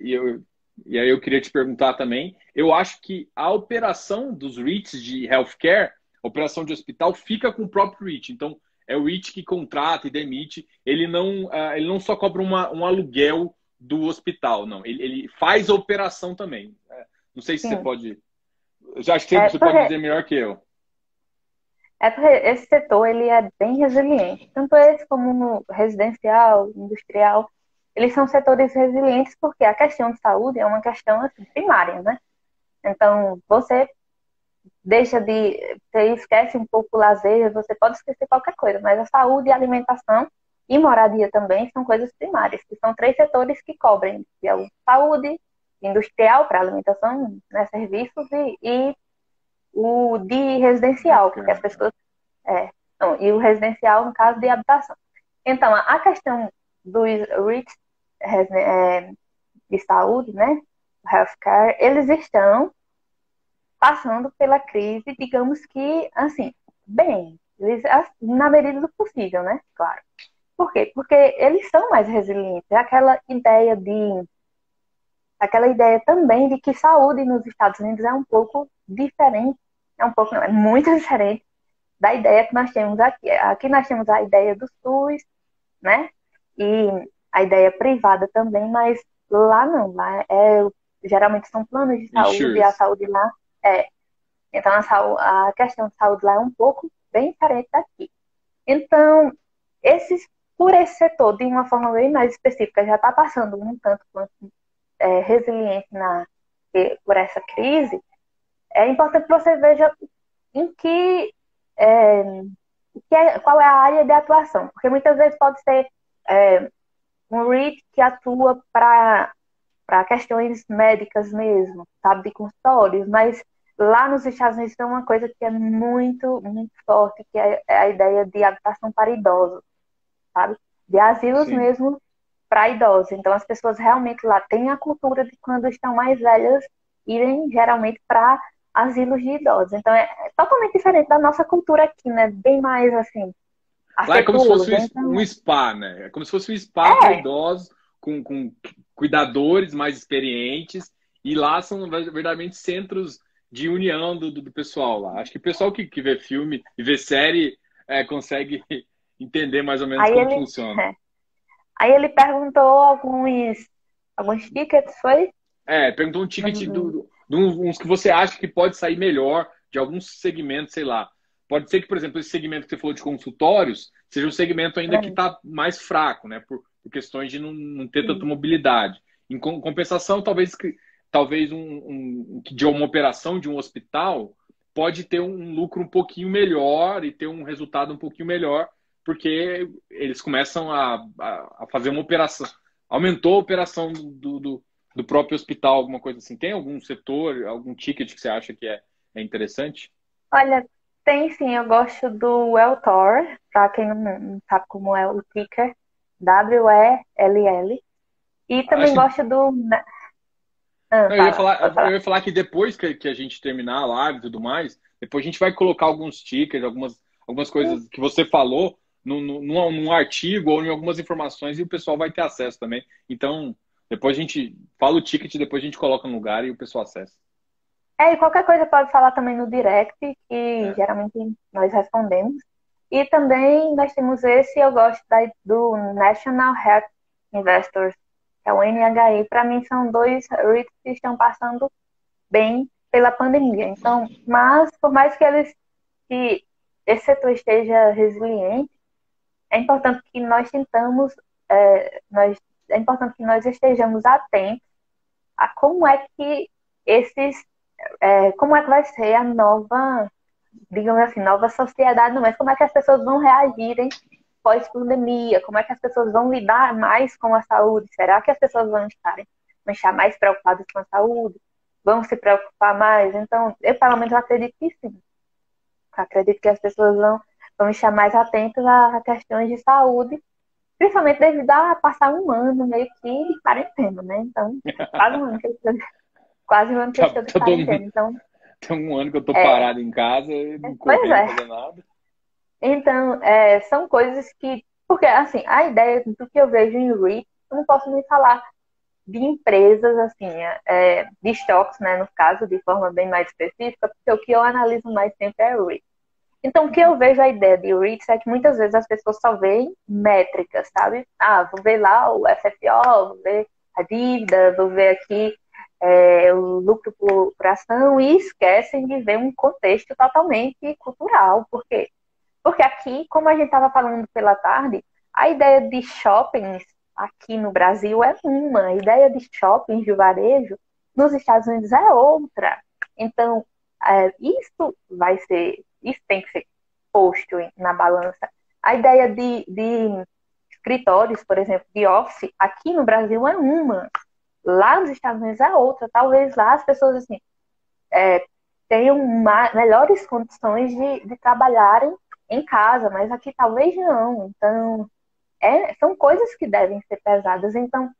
B: e, eu, e aí eu queria te perguntar também, eu acho que a operação dos REITs de healthcare, a operação de hospital, fica com o próprio REIT. Então, é o REIT que contrata e demite. Ele não, uh, ele não só cobra uma, um aluguel do hospital, não. Ele, ele faz a operação também. É, não sei se Sim. você pode. Já acho que é, você porque... pode dizer melhor que eu.
C: É porque esse setor ele é bem resiliente, tanto esse como no residencial, industrial, eles são setores resilientes porque a questão de saúde é uma questão assim, primária, né? Então, você deixa de. Você esquece um pouco o lazer, você pode esquecer qualquer coisa, mas a saúde, a alimentação e moradia também são coisas primárias, que são três setores que cobrem, que é o saúde, industrial para alimentação, né, serviços e, e o de residencial, porque as pessoas. É, não, e o residencial, no caso, de habitação. Então, a questão dos REITs é, de saúde, né? Healthcare, eles estão passando pela crise, digamos que, assim, bem, eles, na medida do possível, né? Claro. Por quê? Porque eles são mais resilientes. Aquela ideia de. Aquela ideia também de que saúde nos Estados Unidos é um pouco diferente, é um pouco, não, é muito diferente da ideia que nós temos aqui. Aqui nós temos a ideia do SUS, né? E a ideia privada também, mas lá não, lá é geralmente são planos de saúde e a saúde lá é. Então a, saúde, a questão de saúde lá é um pouco bem diferente daqui. Então, esses, por esse setor, de uma forma bem mais específica, já está passando um tanto quanto é, resiliente na, por essa crise, é importante que você veja em que, é, que é, qual é a área de atuação, porque muitas vezes pode ser é, um REIT que atua para questões médicas mesmo, sabe, de consultórios, mas lá nos Estados Unidos tem uma coisa que é muito, muito forte, que é, é a ideia de habitação para idosos, sabe? De asilos Sim. mesmo para idosos. Então as pessoas realmente lá têm a cultura de quando estão mais velhas irem geralmente para asilos de idosos. Então é, é totalmente diferente da nossa cultura aqui, né? Bem mais assim.
B: Lá é como se fosse né? então... um spa, né? É como se fosse um spa é. para idosos, com, com cuidadores mais experientes. E lá são verdadeiramente centros de união do, do, do pessoal lá. Acho que o pessoal que, que vê filme e vê série é, consegue entender mais ou menos Aí como ele... funciona. É.
C: Aí ele perguntou alguns, alguns tickets, foi?
B: É, perguntou um ticket uhum. do, de uns que você acha que pode sair melhor de alguns segmentos, sei lá. Pode ser que, por exemplo, esse segmento que você falou de consultórios seja um segmento ainda é. que está mais fraco, né? Por, por questões de não, não ter tanta mobilidade. Em compensação, talvez, talvez um, um, de uma operação de um hospital pode ter um lucro um pouquinho melhor e ter um resultado um pouquinho melhor, porque eles começam a, a, a fazer uma operação. Aumentou a operação do, do, do próprio hospital, alguma coisa assim? Tem algum setor, algum ticket que você acha que é, é interessante?
C: Olha, tem sim, eu gosto do Welltor, para quem não sabe como é o ticker, W-E-L-L. E também gosto do.
B: Ah, eu, ia falar, eu, ia falar, que depois que, que, a gente terminar a live e tudo mais, depois a gente vai colocar alguns tickers, algumas, algumas coisas que você falou num, num, num artigo ou em algumas informações e o pessoal vai ter acesso também. Então, depois a gente fala o ticket, depois a gente coloca no lugar e o pessoal acessa.
C: É, e qualquer coisa pode falar também no direct, que é. geralmente nós respondemos. E também nós temos esse, eu gosto da, do National Health Investors, que é o NHI. Para mim são dois REITs que estão passando bem pela pandemia. Então, mas por mais que eles que esse setor esteja resiliente, é importante que nós tentamos, é, nós é importante que nós estejamos atentos a como é que esses, é, como é que vai ser a nova, digamos assim, nova sociedade, é como é que as pessoas vão reagirem pós-pandemia, como é que as pessoas vão lidar mais com a saúde, será que as pessoas vão estarem, vão estar mais preocupadas com a saúde, vão se preocupar mais, então, eu pelo menos acredito que sim, acredito que as pessoas vão, vão estar mais atentas a questões de saúde Principalmente devido a passar um ano meio que de quarentena, né? Então, quase um ano que eu quase um ano que eu estou de quarentena. Então,
B: tem um ano que eu estou é, parado em casa e não correndo é. fazer nada.
C: Então, é, são coisas que. Porque, assim, a ideia do que eu vejo em REIT, eu não posso nem falar de empresas, assim, é, de estoques, né, no caso, de forma bem mais específica, porque o que eu analiso mais sempre é REIT. Então, o que eu vejo a ideia de REITs é que muitas vezes as pessoas só veem métricas, sabe? Ah, vou ver lá o FFO, vou ver a dívida, vou ver aqui é, o lucro por, ação e esquecem de ver um contexto totalmente cultural. Por quê? Porque aqui, como a gente estava falando pela tarde, a ideia de shoppings aqui no Brasil é uma, a ideia de shoppings de varejo nos Estados Unidos é outra. Então, é, isso vai ser isso tem que ser posto na balança. A ideia de, de escritórios, por exemplo, de office, aqui no Brasil é uma. Lá nos Estados Unidos é outra. Talvez lá as pessoas assim, é, tenham melhores condições de, de trabalharem em casa, mas aqui talvez não. Então, é, são coisas que devem ser pesadas. Então,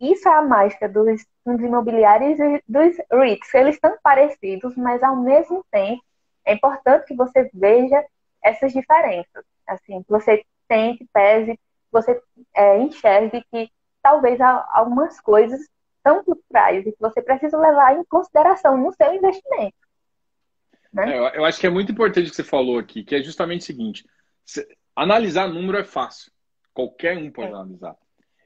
C: isso é a mágica dos fundos imobiliários e dos REITs. Eles estão parecidos, mas ao mesmo tempo é importante que você veja essas diferenças. Assim, que você tente, pese, você é, enxergue que talvez algumas coisas são culturais e que você precisa levar em consideração no seu investimento.
B: Né? É, eu acho que é muito importante o que você falou aqui, que é justamente o seguinte: analisar número é fácil. Qualquer um pode é. analisar.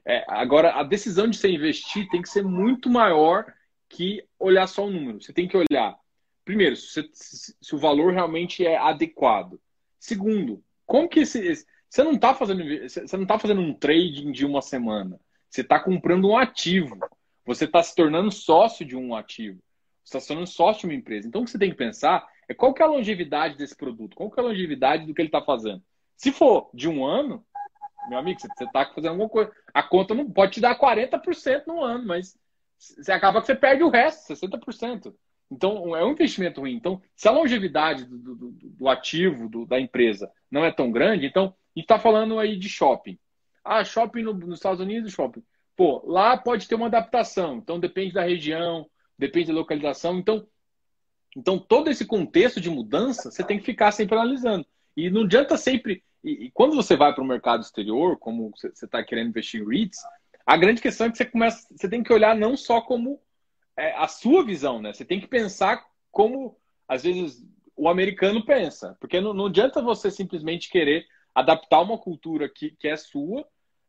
B: É, agora, a decisão de você investir tem que ser muito maior que olhar só o número. Você tem que olhar primeiro, se, se, o valor realmente é adequado. Segundo, como que esse, você não está fazendo você não tá fazendo um trading de uma semana. Você está comprando um ativo. Você está se tornando sócio de um ativo. Você está se tornando sócio de uma empresa. Então o que você tem que pensar é qual que é a longevidade desse produto, qual que é a longevidade do que ele está fazendo. Se for de um ano, meu amigo, você está fazendo alguma coisa. A conta não pode te dar 40% no ano, mas você acaba que você perde o resto, 60%. Então, é um investimento ruim. Então, se a longevidade do, do, do ativo do, da empresa não é tão grande, então, e está falando aí de shopping. Ah, shopping no, nos Estados Unidos, shopping. Pô, lá pode ter uma adaptação. Então, depende da região, depende da localização. Então, então todo esse contexto de mudança, você tem que ficar sempre analisando. E não adianta sempre. E, e quando você vai para o mercado exterior, como você está querendo investir em REITs, a grande questão é que você começa, você tem que olhar não só como é, a sua visão, né? Você tem que pensar como, às vezes, o americano pensa. Porque não, não adianta você simplesmente querer adaptar uma cultura que, que é sua.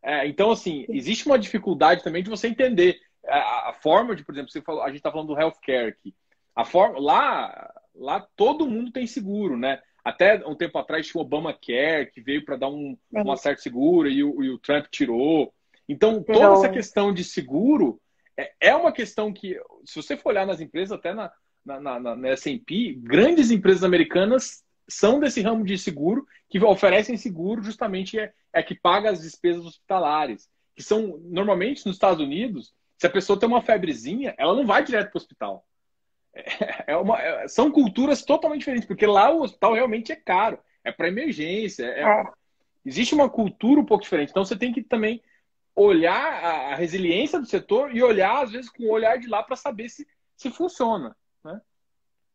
B: É, então, assim, existe uma dificuldade também de você entender a, a forma de, por exemplo, você falou, a gente está falando do healthcare aqui. A forma, lá, lá todo mundo tem seguro, né? Até um tempo atrás tinha o Obamacare, que veio para dar um, uma certa segura e o, e o Trump tirou. Então, toda essa questão de seguro é, é uma questão que, se você for olhar nas empresas, até na, na, na, na S&P, grandes empresas americanas são desse ramo de seguro, que oferecem seguro justamente é, é que paga as despesas hospitalares, que são, normalmente, nos Estados Unidos, se a pessoa tem uma febrezinha, ela não vai direto para o hospital. É, é uma, é, são culturas totalmente diferentes, porque lá o hospital realmente é caro, é para emergência, é, é, existe uma cultura um pouco diferente. Então você tem que também olhar a, resiliência do setor e olhar, às vezes, com o olhar de lá para saber se, se funciona. Né?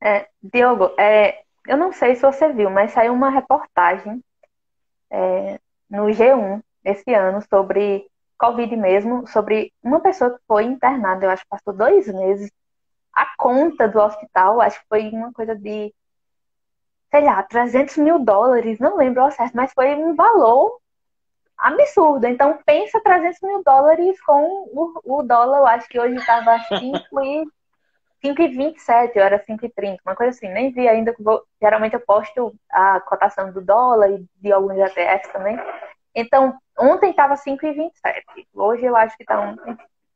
C: É, Diogo, é, eu não sei se você viu, mas saiu uma reportagem é, no G1 esse ano sobre Covid mesmo, sobre uma pessoa que foi internada, eu acho que passou dois meses. A conta do hospital, acho que foi uma coisa de, sei lá, 300 mil dólares, não lembro ao certo, mas foi um valor absurdo. Então, pensa 300 mil dólares com o, o dólar, eu acho que hoje estava 5,27, ou era 5,30, uma coisa assim. Nem vi ainda, vou, geralmente eu posto a cotação do dólar e de alguns ETFs também. Então, ontem estava 5,27, hoje eu acho que está um,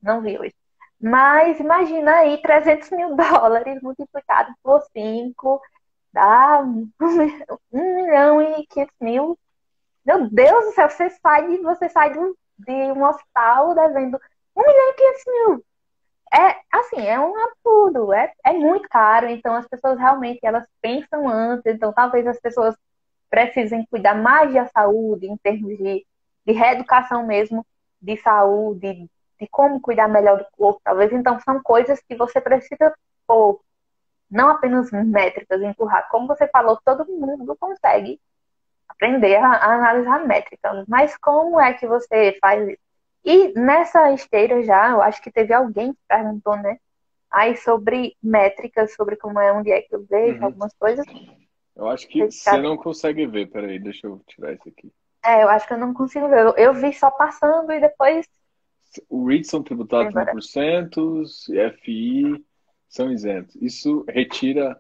C: não vi hoje. Mas imagina aí 300 mil dólares multiplicado por 5, dá 1 milhão e 500 mil meu Deus do céu, você sai de, você sai de, um, de um hospital devendo 1 milhão e 500 mil. É, assim, é um absurdo, é, é muito caro, então as pessoas realmente, elas pensam antes, então talvez as pessoas precisem cuidar mais da saúde, em termos de, de reeducação mesmo, de saúde, de como cuidar melhor do corpo, talvez. Então, são coisas que você precisa pôr, não apenas métricas, empurrar. Como você falou, todo mundo consegue aprender a, a analisar métrica. Mas como é que você faz isso? E nessa esteira já, eu acho que teve alguém que perguntou, né? Aí sobre métricas, sobre como é, onde é que eu vejo, uhum. algumas coisas.
B: Eu acho que você não consegue ver, peraí, deixa eu tirar isso aqui.
C: É, eu acho que eu não consigo ver. Eu, eu vi só passando e depois.
B: O REIT são tributados 100%, FI são isentos. Isso retira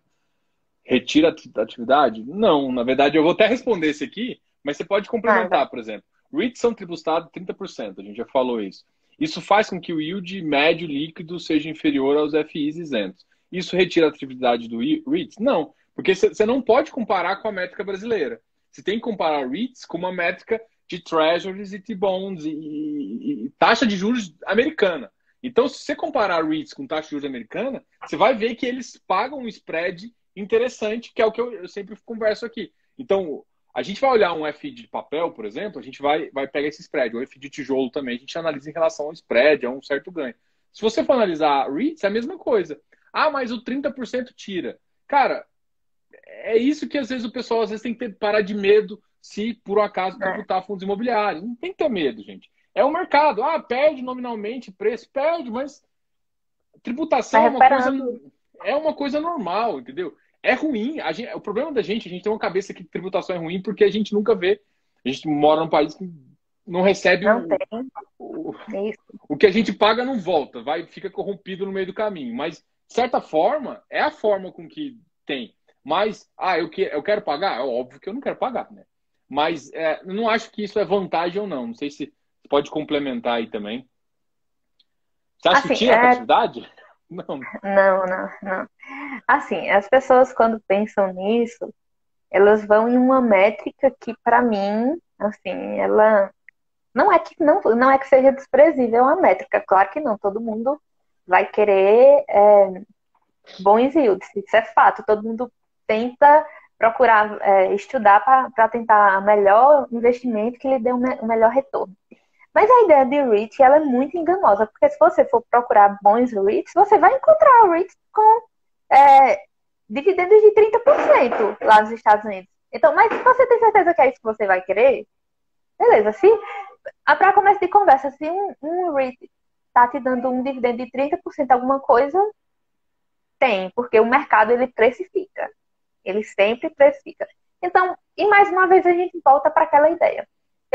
B: retira a atividade? Não, na verdade eu vou até responder esse aqui, mas você pode complementar, ah, por exemplo. REITs são tributados 30%, a gente já falou isso. Isso faz com que o yield médio líquido seja inferior aos FIs isentos. Isso retira a atividade do REITs? Não, porque você não pode comparar com a métrica brasileira. Você tem que comparar REITs com uma métrica de treasuries e T-bonds e, e, e, taxa de juros americana. Então, se você comparar REITs com taxa de juros americana, você vai ver que eles pagam um spread interessante, que é o que eu, eu sempre converso aqui. Então, a gente vai olhar um F de papel, por exemplo, a gente vai, vai pegar esse spread. O F de tijolo também, a gente analisa em relação ao spread, a um certo ganho. Se você for analisar REITs, é a mesma coisa. Ah, mas o 30% tira. Cara, é isso que às vezes o pessoal às vezes tem que ter, parar de medo se por um acaso é. tributar fundos imobiliários. Não tem que ter medo, gente. É o mercado. Ah, perde nominalmente preço, perde, mas tributação tá é uma coisa é uma coisa normal, entendeu? É ruim. Gente, o problema da gente, a gente tem uma cabeça que tributação é ruim porque a gente nunca vê. A gente mora num país que não recebe
C: não
B: o, o, o, que a gente paga não volta, vai fica corrompido no meio do caminho. Mas, de certa forma, é a forma com que tem. Mas, ah, eu, que, eu quero pagar? É óbvio que eu não quero pagar, né? Mas é, não acho que isso é vantagem ou não. Não sei se pode complementar aí também. Você acha assim, que tinha é... atividade?
C: Não. não, não, não. Assim, as pessoas quando pensam nisso, elas vão em uma métrica que para mim, assim, ela não é que não, não é que seja desprezível a métrica, claro que não, todo mundo vai querer é, bons yields, isso é fato, todo mundo tenta procurar é, estudar para tentar o melhor investimento que lhe dê o um melhor retorno. Mas a ideia de REIT ela é muito enganosa, porque se você for procurar bons REITs, você vai encontrar REITs com é, dividendos de 30% lá nos Estados Unidos. Então, mas se você tem certeza que é isso que você vai querer, beleza. Se, para começo de conversa, se um, um REIT está te dando um dividendo de 30% alguma coisa, tem, porque o mercado ele precifica. Ele sempre precifica. Então, e mais uma vez a gente volta para aquela ideia.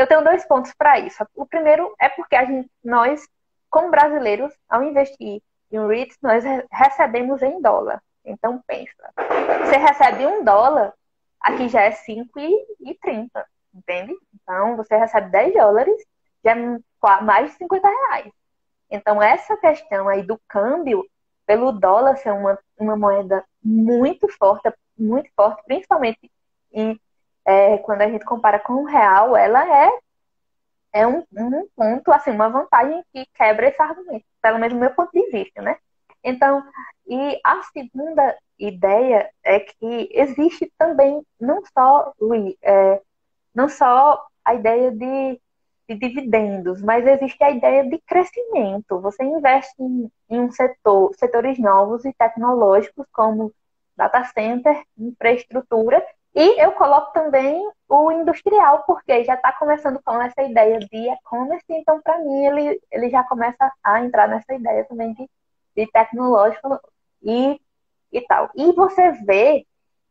C: Eu tenho dois pontos para isso. O primeiro é porque a gente, nós, como brasileiros, ao investir em REITs, nós recebemos em dólar. Então, pensa. Você recebe um dólar, aqui já é 5,30, entende? Então, você recebe 10 dólares, já é mais de 50 reais. Então, essa questão aí do câmbio, pelo dólar ser uma, uma moeda muito forte, muito forte, principalmente em é, quando a gente compara com o real, ela é, é um, um ponto, assim, uma vantagem que quebra esse argumento, pelo menos do meu ponto de vista, né? Então, e a segunda ideia é que existe também não só, é, não só a ideia de, de, dividendos, mas existe a ideia de crescimento. Você investe em, em um setor, setores novos e tecnológicos como data center, infraestrutura, e eu coloco também o industrial, porque já está começando com essa ideia de e-commerce, então para mim ele, ele já começa a entrar nessa ideia também de, de tecnológico e, e tal. E você vê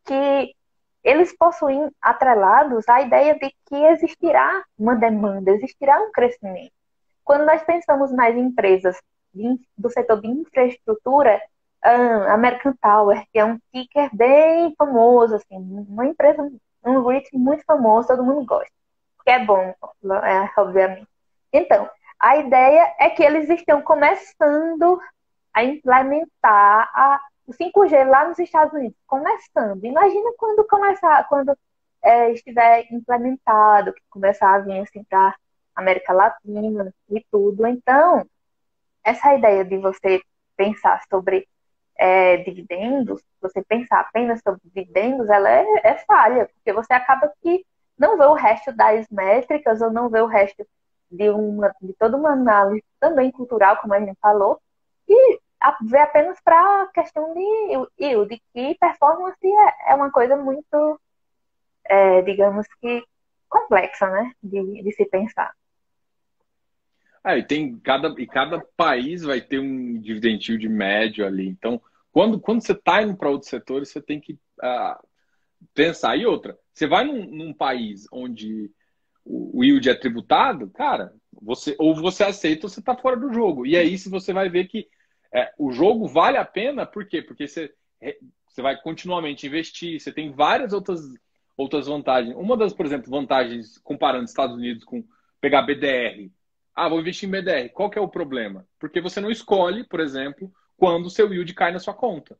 C: que eles possuem atrelados a ideia de que existirá uma demanda, existirá um crescimento. Quando nós pensamos nas empresas do setor de infraestrutura, a American Tower, que é um ticker bem famoso, assim, uma empresa, um REIT muito famoso, todo mundo gosta. Que é bom, é, obviamente. Então, a ideia é que eles estão começando a implementar a, o 5G lá nos Estados Unidos. Começando. Imagina quando começar, quando é, estiver implementado, que começar a vir assim para América Latina e tudo. Então, essa ideia de você pensar sobre é, dividendos, você pensar apenas sobre dividendos, ela é, é, falha, porque você acaba que não vê o resto das métricas ou não vê o resto de, uma, de toda uma análise também cultural, como a gente falou, e vê apenas para a questão de yield, que performance é, é uma coisa muito, é, digamos que, complexa, né, de, de se pensar.
B: É, e tem cada, e cada país vai ter um dividend de médio ali. Então, quando, quando você está indo para outros setores, você tem que uh, pensar. E outra, você vai num, num país onde o, o yield é tributado, cara, você ou você aceita ou você está fora do jogo. E aí se você vai ver que é, o jogo vale a pena, por quê? Porque você, você vai continuamente investir, você tem várias outras, outras vantagens. Uma das, por exemplo, vantagens comparando Estados Unidos com pegar BDR. Ah, vou investir em BDR. Qual que é o problema? Porque você não escolhe, por exemplo, quando o seu yield cai na sua conta.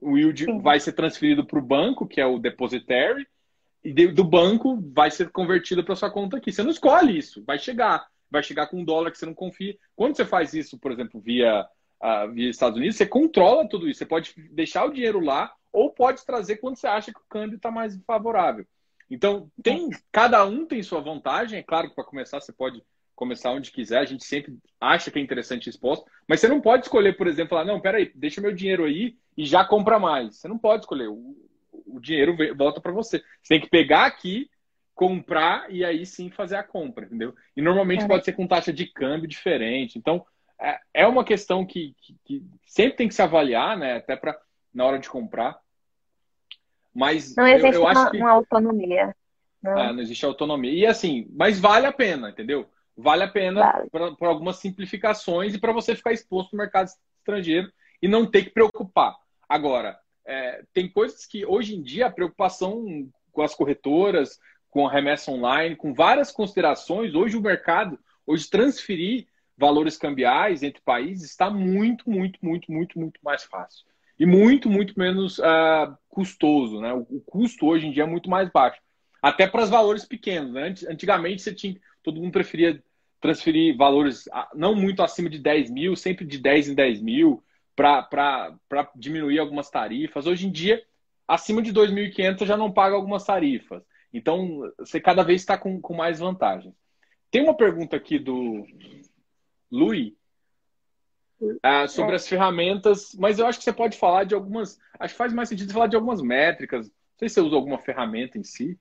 B: O yield Sim. vai ser transferido para o banco, que é o depositary, e do banco vai ser convertido para sua conta aqui. Você não escolhe isso, vai chegar. Vai chegar com um dólar que você não confia. Quando você faz isso, por exemplo, via, uh, via Estados Unidos, você controla tudo isso. Você pode deixar o dinheiro lá ou pode trazer quando você acha que o câmbio está mais favorável. Então, tem cada um tem sua vantagem. É claro que para começar você pode começar onde quiser, a gente sempre acha que é interessante exposto, mas você não pode escolher, por exemplo, falar, não, peraí, deixa meu dinheiro aí e já compra mais. Você não pode escolher, o, o dinheiro volta para você. Você tem que pegar aqui, comprar e aí sim fazer a compra, entendeu? E normalmente é. pode ser com taxa de câmbio diferente. Então, é, é uma questão que, que, que sempre tem que se avaliar, né, até para na hora de comprar. Mas
C: não existe eu, eu uma, que... uma autonomia.
B: Não. É, não existe autonomia. E assim, mas vale a pena, entendeu? Vale a pena vale. por algumas simplificações e para você ficar exposto no mercado estrangeiro e não ter que preocupar. Agora, é, tem coisas que hoje em dia a preocupação com as corretoras, com a remessa online, com várias considerações, hoje o mercado, hoje transferir valores cambiais entre países está muito, muito, muito, muito, muito mais fácil. E muito, muito menos uh, custoso. Né? O, o, custo hoje em dia é muito mais baixo. Até para os valores pequenos. Né? Antigamente você tinha. Todo mundo preferia transferir valores ah, não muito acima de 10 mil, sempre de 10 em 10 mil, para diminuir algumas tarifas. Hoje em dia, acima de 2.500 já não paga algumas tarifas. Então, você cada vez está com, com mais vantagens. Tem uma pergunta aqui do Louis uh, sobre as ferramentas, mas eu acho que você pode falar de algumas. Acho que faz mais sentido falar de algumas métricas. Não sei se você usa alguma ferramenta em si.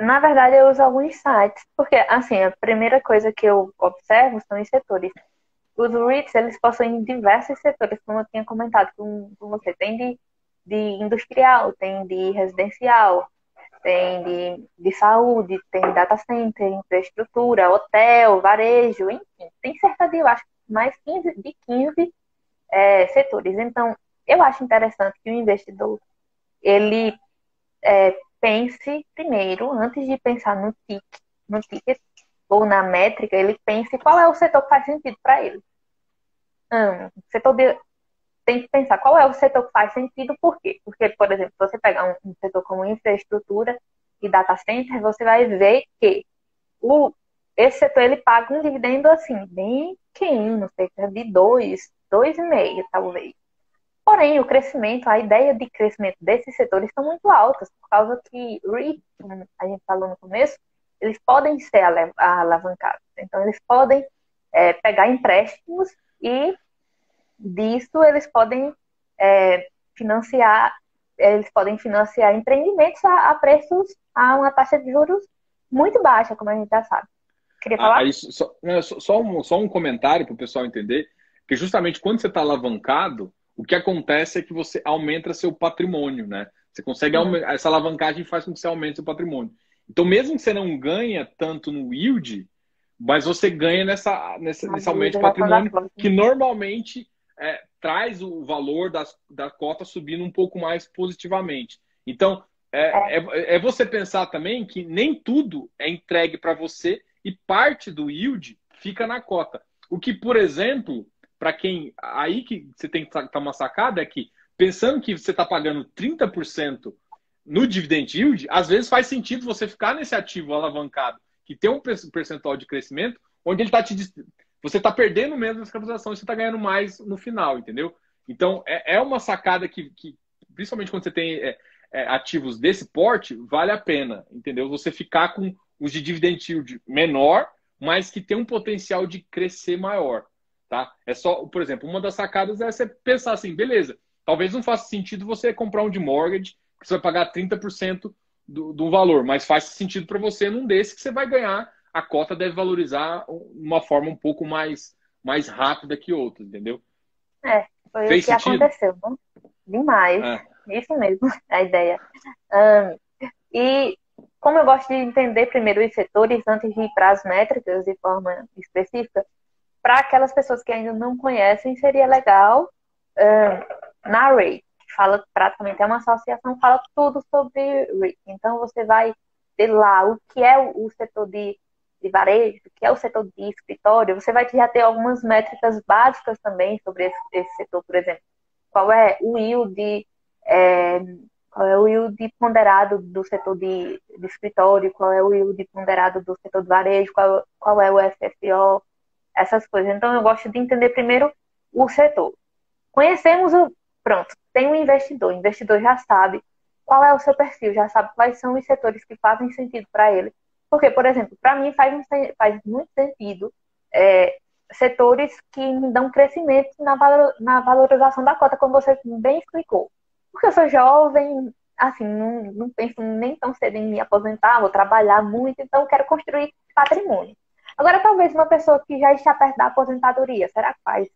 C: Na verdade, eu uso alguns sites, porque, assim, a primeira coisa que eu observo são os setores. Os REITs, eles possuem diversos setores, como eu tinha comentado com, você. Tem de, de industrial, tem de residencial, tem de, de saúde, tem data center, infraestrutura, hotel, varejo, enfim. Tem cerca de, eu acho, mais 15, de 15 é, setores. Então, eu acho interessante que o investidor, ele é, pense primeiro, antes de pensar no ticket, no ticket ou na métrica, ele pense qual é o setor que faz sentido para ele. Hum, setor de, tem que pensar qual é o setor que faz sentido, por quê? Porque, por exemplo, se você pegar um, um setor como infraestrutura e data center, você vai ver que o, esse setor ele paga um dividendo assim, bem pequeno, cerca de 2, 2,5 talvez. Porém, o crescimento, a ideia de crescimento desses setores estão muito altas, por causa que REIT, como a gente falou no começo, eles podem ser alavancados. Então, eles podem é, pegar empréstimos e disso eles podem é, financiar, eles podem financiar empreendimentos a, a, preços, a uma taxa de juros muito baixa, como a gente já sabe. Queria ah, falar?
B: Ah, isso, só, só, um, só um comentário para o pessoal entender, que justamente quando você está alavancado, o que acontece é que você aumenta seu patrimônio, né? Você consegue uhum. essa alavancagem faz com que você aumente seu patrimônio. Então, mesmo que você não ganha tanto no yield, mas você ganha nessa, nessa nesse aumento de patrimônio que normalmente é, traz o valor das, da cota subindo um pouco mais positivamente. Então, é, é. é, é você pensar também que nem tudo é entregue para você e parte do yield fica na cota. O que, por exemplo, para quem. Aí que você tem que estar uma sacada é que, pensando que você está pagando 30% no dividend yield, às vezes faz sentido você ficar nesse ativo alavancado, que tem um percentual de crescimento, onde ele está te. Você está perdendo menos nessa capitalização e você está ganhando mais no final, entendeu? Então, é, é uma sacada que, que, principalmente quando você tem é, é, ativos desse porte, vale a pena, entendeu? Você ficar com os de dividend yield menor, mas que tem um potencial de crescer maior. Tá? É só, por exemplo, uma das sacadas é você pensar assim, beleza, talvez não faça sentido você comprar um de mortgage, que você vai pagar 30% do, do valor, mas faz sentido para você num desse que você vai ganhar, a cota deve valorizar de uma forma um pouco mais, mais rápida que outras, entendeu?
C: É, foi Fez o que sentido? aconteceu? Demais. É. Isso mesmo, a ideia. Um, e como eu gosto de entender primeiro os setores antes de ir para as métricas de forma específica, para aquelas pessoas que ainda não conhecem, seria legal uh, na RATE, que fala praticamente, é uma associação, fala tudo sobre RATE. Então, você vai ver lá o que é o, setor de, de varejo, o que é o setor de escritório, você vai já ter algumas métricas básicas também sobre esse, esse setor, por exemplo. Qual é o yield, é, qual é o yield ponderado do setor de, de escritório, qual é o yield ponderado do setor de varejo, qual, qual é o FFO, essas coisas. Então, eu gosto de entender primeiro o setor. Conhecemos o. Pronto, tem um investidor. O investidor já sabe qual é o seu perfil, já sabe quais são os setores que fazem sentido para ele. Porque, por exemplo, para mim faz, faz muito sentido é, setores que me dão crescimento na, valor, na valorização da cota, como você bem explicou. Porque eu sou jovem, assim, não, não penso nem tão cedo em me aposentar, vou trabalhar muito, então quero construir patrimônio. Agora, talvez uma pessoa que já está perto da aposentadoria, será que faz?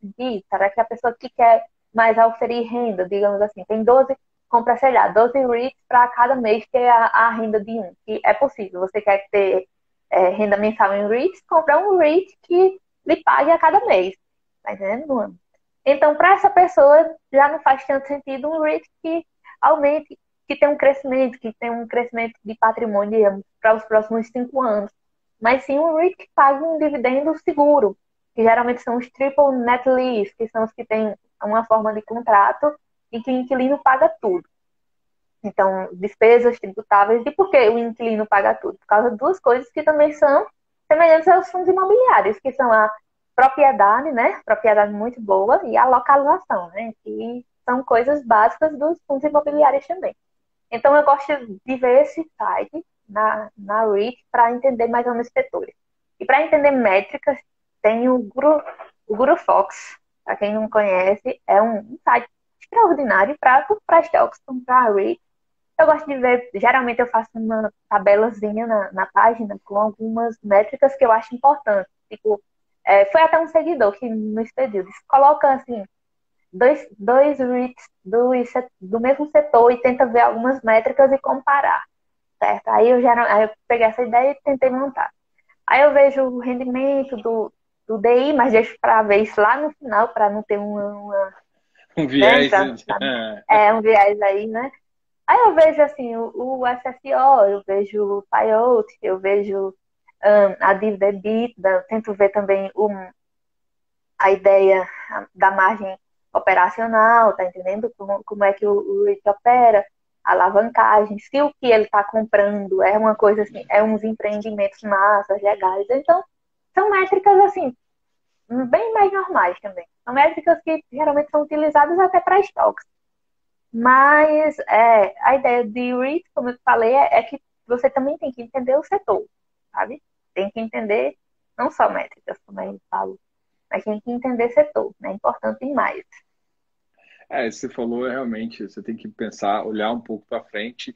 C: Será que a pessoa que quer mais oferir renda, digamos assim, tem 12, compra, sei lá, 12 REITs para cada mês ter a, a, renda de um, que é possível. Você quer ter é, renda mensal em REITs, compra um REIT que lhe pague a cada mês. Tá entendendo? Então, para essa pessoa, já não faz tanto sentido um REIT que aumente, que tem um crescimento, que tem um crescimento de patrimônio para os próximos cinco anos. Mas sim um REIT que pague um dividendo seguro, que geralmente são os triple net lease, que são os que têm uma forma de contrato e que o inquilino paga tudo. Então, despesas tributáveis. E por que o inquilino paga tudo? Por causa de duas coisas que também são semelhantes aos fundos imobiliários, que são a propriedade, né? Propriedade muito boa, e a localização, né? Que são coisas básicas dos fundos imobiliários também. Então, eu gosto de ver esse site na, na REIT para entender mais ou menos setores. E para entender métricas, tem o Guru, o Guru Fox, para quem não conhece, é um site extraordinário para stocks, comprar REIT. Eu gosto de ver, geralmente eu faço uma tabelazinha na, na página com algumas métricas que eu acho importantes. Tipo, é, foi até um seguidor que nos pediu, disse, coloca assim, dois, dois REITs do, do mesmo setor e tenta ver algumas métricas e comparar, certo? Aí eu, já, aí eu peguei essa ideia e tentei montar. Aí eu vejo o rendimento do, do DI, mas deixo para ver isso lá no final, para não ter uma, uma
B: um viés. Né,
C: é. é, um viés aí, né? Aí eu vejo assim, o, o SSO, eu vejo o PIOT, eu vejo um, a dívida EBITDA, tento ver também um, a ideia da margem operacional, tá entendendo? Como, como é que o, o REIT opera, alavancagem, se o que ele está comprando é uma coisa assim, é uns empreendimentos massas, legais. Então, são métricas assim, bem mais normais também. São métricas que geralmente são utilizadas até para estoques. Mas é, a ideia de REIT, como eu falei, é, é, que você também tem que entender o setor, sabe? Tem que entender não só métricas, como gente fala, mas tem que entender setor, né? É importante demais.
B: É, você falou realmente, você tem que pensar, olhar um pouco para frente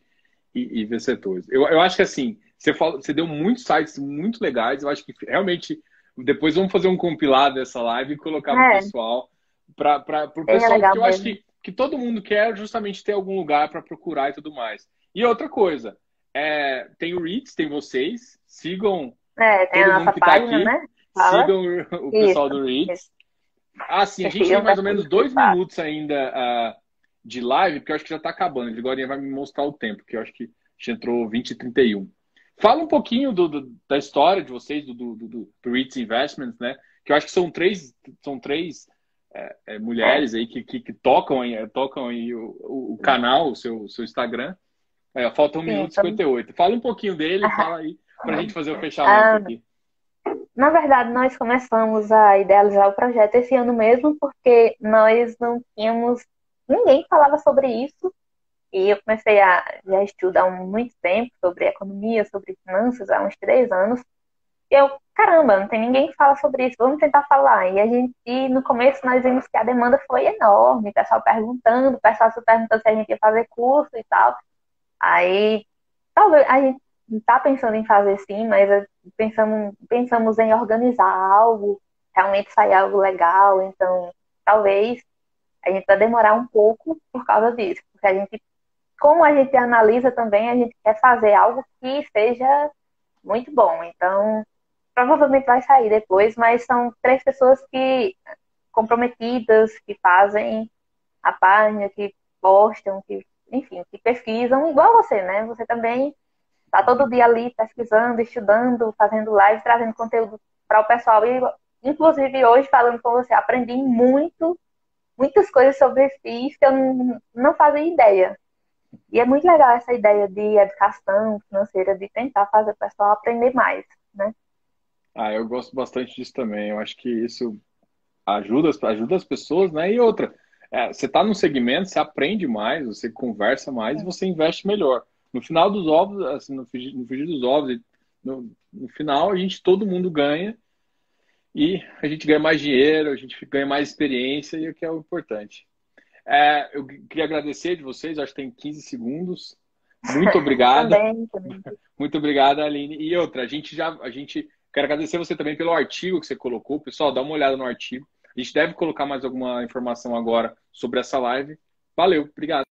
B: e, e, ver setores. Eu, eu acho que assim, você, falou, você deu muitos sites muito legais, eu acho que realmente depois vamos fazer um compilado dessa live e colocar é. pro pessoal, para o pessoal, é que eu acho que, que todo mundo quer justamente ter algum lugar para procurar e tudo mais. E outra coisa, é, tem o REITs, tem vocês, sigam
C: é, tem todo a mundo que está aqui,
B: né? sigam o, o pessoal do REITs. Ah, sim, a gente tem mais ou menos dois minutos ainda uh, de live, porque eu acho que já está acabando. Agora vai me mostrar o tempo, que eu acho que a gente entrou 20 e 31. Fala um pouquinho do, do, da história de vocês, do, do, do, do REITs Investments, né? Que eu acho que são três, são três é, é, mulheres aí que, que, que, tocam aí, é, tocam aí o, o, o canal, o seu, seu Instagram. É, falta um Sim, minuto e 58. Fala um pouquinho dele, fala aí, para a gente fazer o fechamento ah, aqui.
C: Na verdade, nós começamos a idealizar o projeto esse ano mesmo, porque nós não tínhamos. Ninguém falava sobre isso e eu comecei a já estudar há muito tempo sobre economia, sobre finanças, há uns três anos. E eu, caramba, não tem ninguém que fala sobre isso, vamos tentar falar. E a gente, e no começo nós vimos que a demanda foi enorme, o pessoal perguntando, o pessoal se perguntando se a gente ia fazer curso e tal. Aí, talvez a gente está pensando em fazer sim, mas pensamos, pensamos em organizar algo, realmente sair algo legal, então talvez a gente vai demorar um pouco por causa disso, porque a gente como a gente analisa também, a gente quer fazer algo que seja muito bom. Então, provavelmente vai sair depois, mas são três pessoas que comprometidas, que fazem a página, que postam, que, enfim, que pesquisam, igual você, né? Você também está todo dia ali pesquisando, estudando, fazendo live, trazendo conteúdo para o pessoal. E, inclusive, hoje, falando com você, aprendi muito, muitas coisas sobre FIIs que eu não, não fazia ideia. E é muito legal essa ideia de educação financeira, de tentar fazer o pessoal aprender mais, né?
B: Ah, eu gosto bastante disso também. Eu acho que isso ajuda, ajuda as pessoas, né? E outra, é, você está num segmento, você aprende mais, você conversa mais, é. você investe melhor. No final dos ovos, assim, no frigir, no frigir dos ovos, no, no final a gente, todo mundo ganha e a gente ganha mais dinheiro, a gente ganha mais experiência e o que é o importante. É, eu queria agradecer de vocês, acho que tem 15 segundos. Muito obrigado. também, também. Muito obrigado, Aline. E outra, a gente já, a gente quero agradecer você também pelo artigo que você colocou. Pessoal, dá uma olhada no artigo. A gente deve colocar mais alguma informação agora sobre essa live. Valeu, obrigado.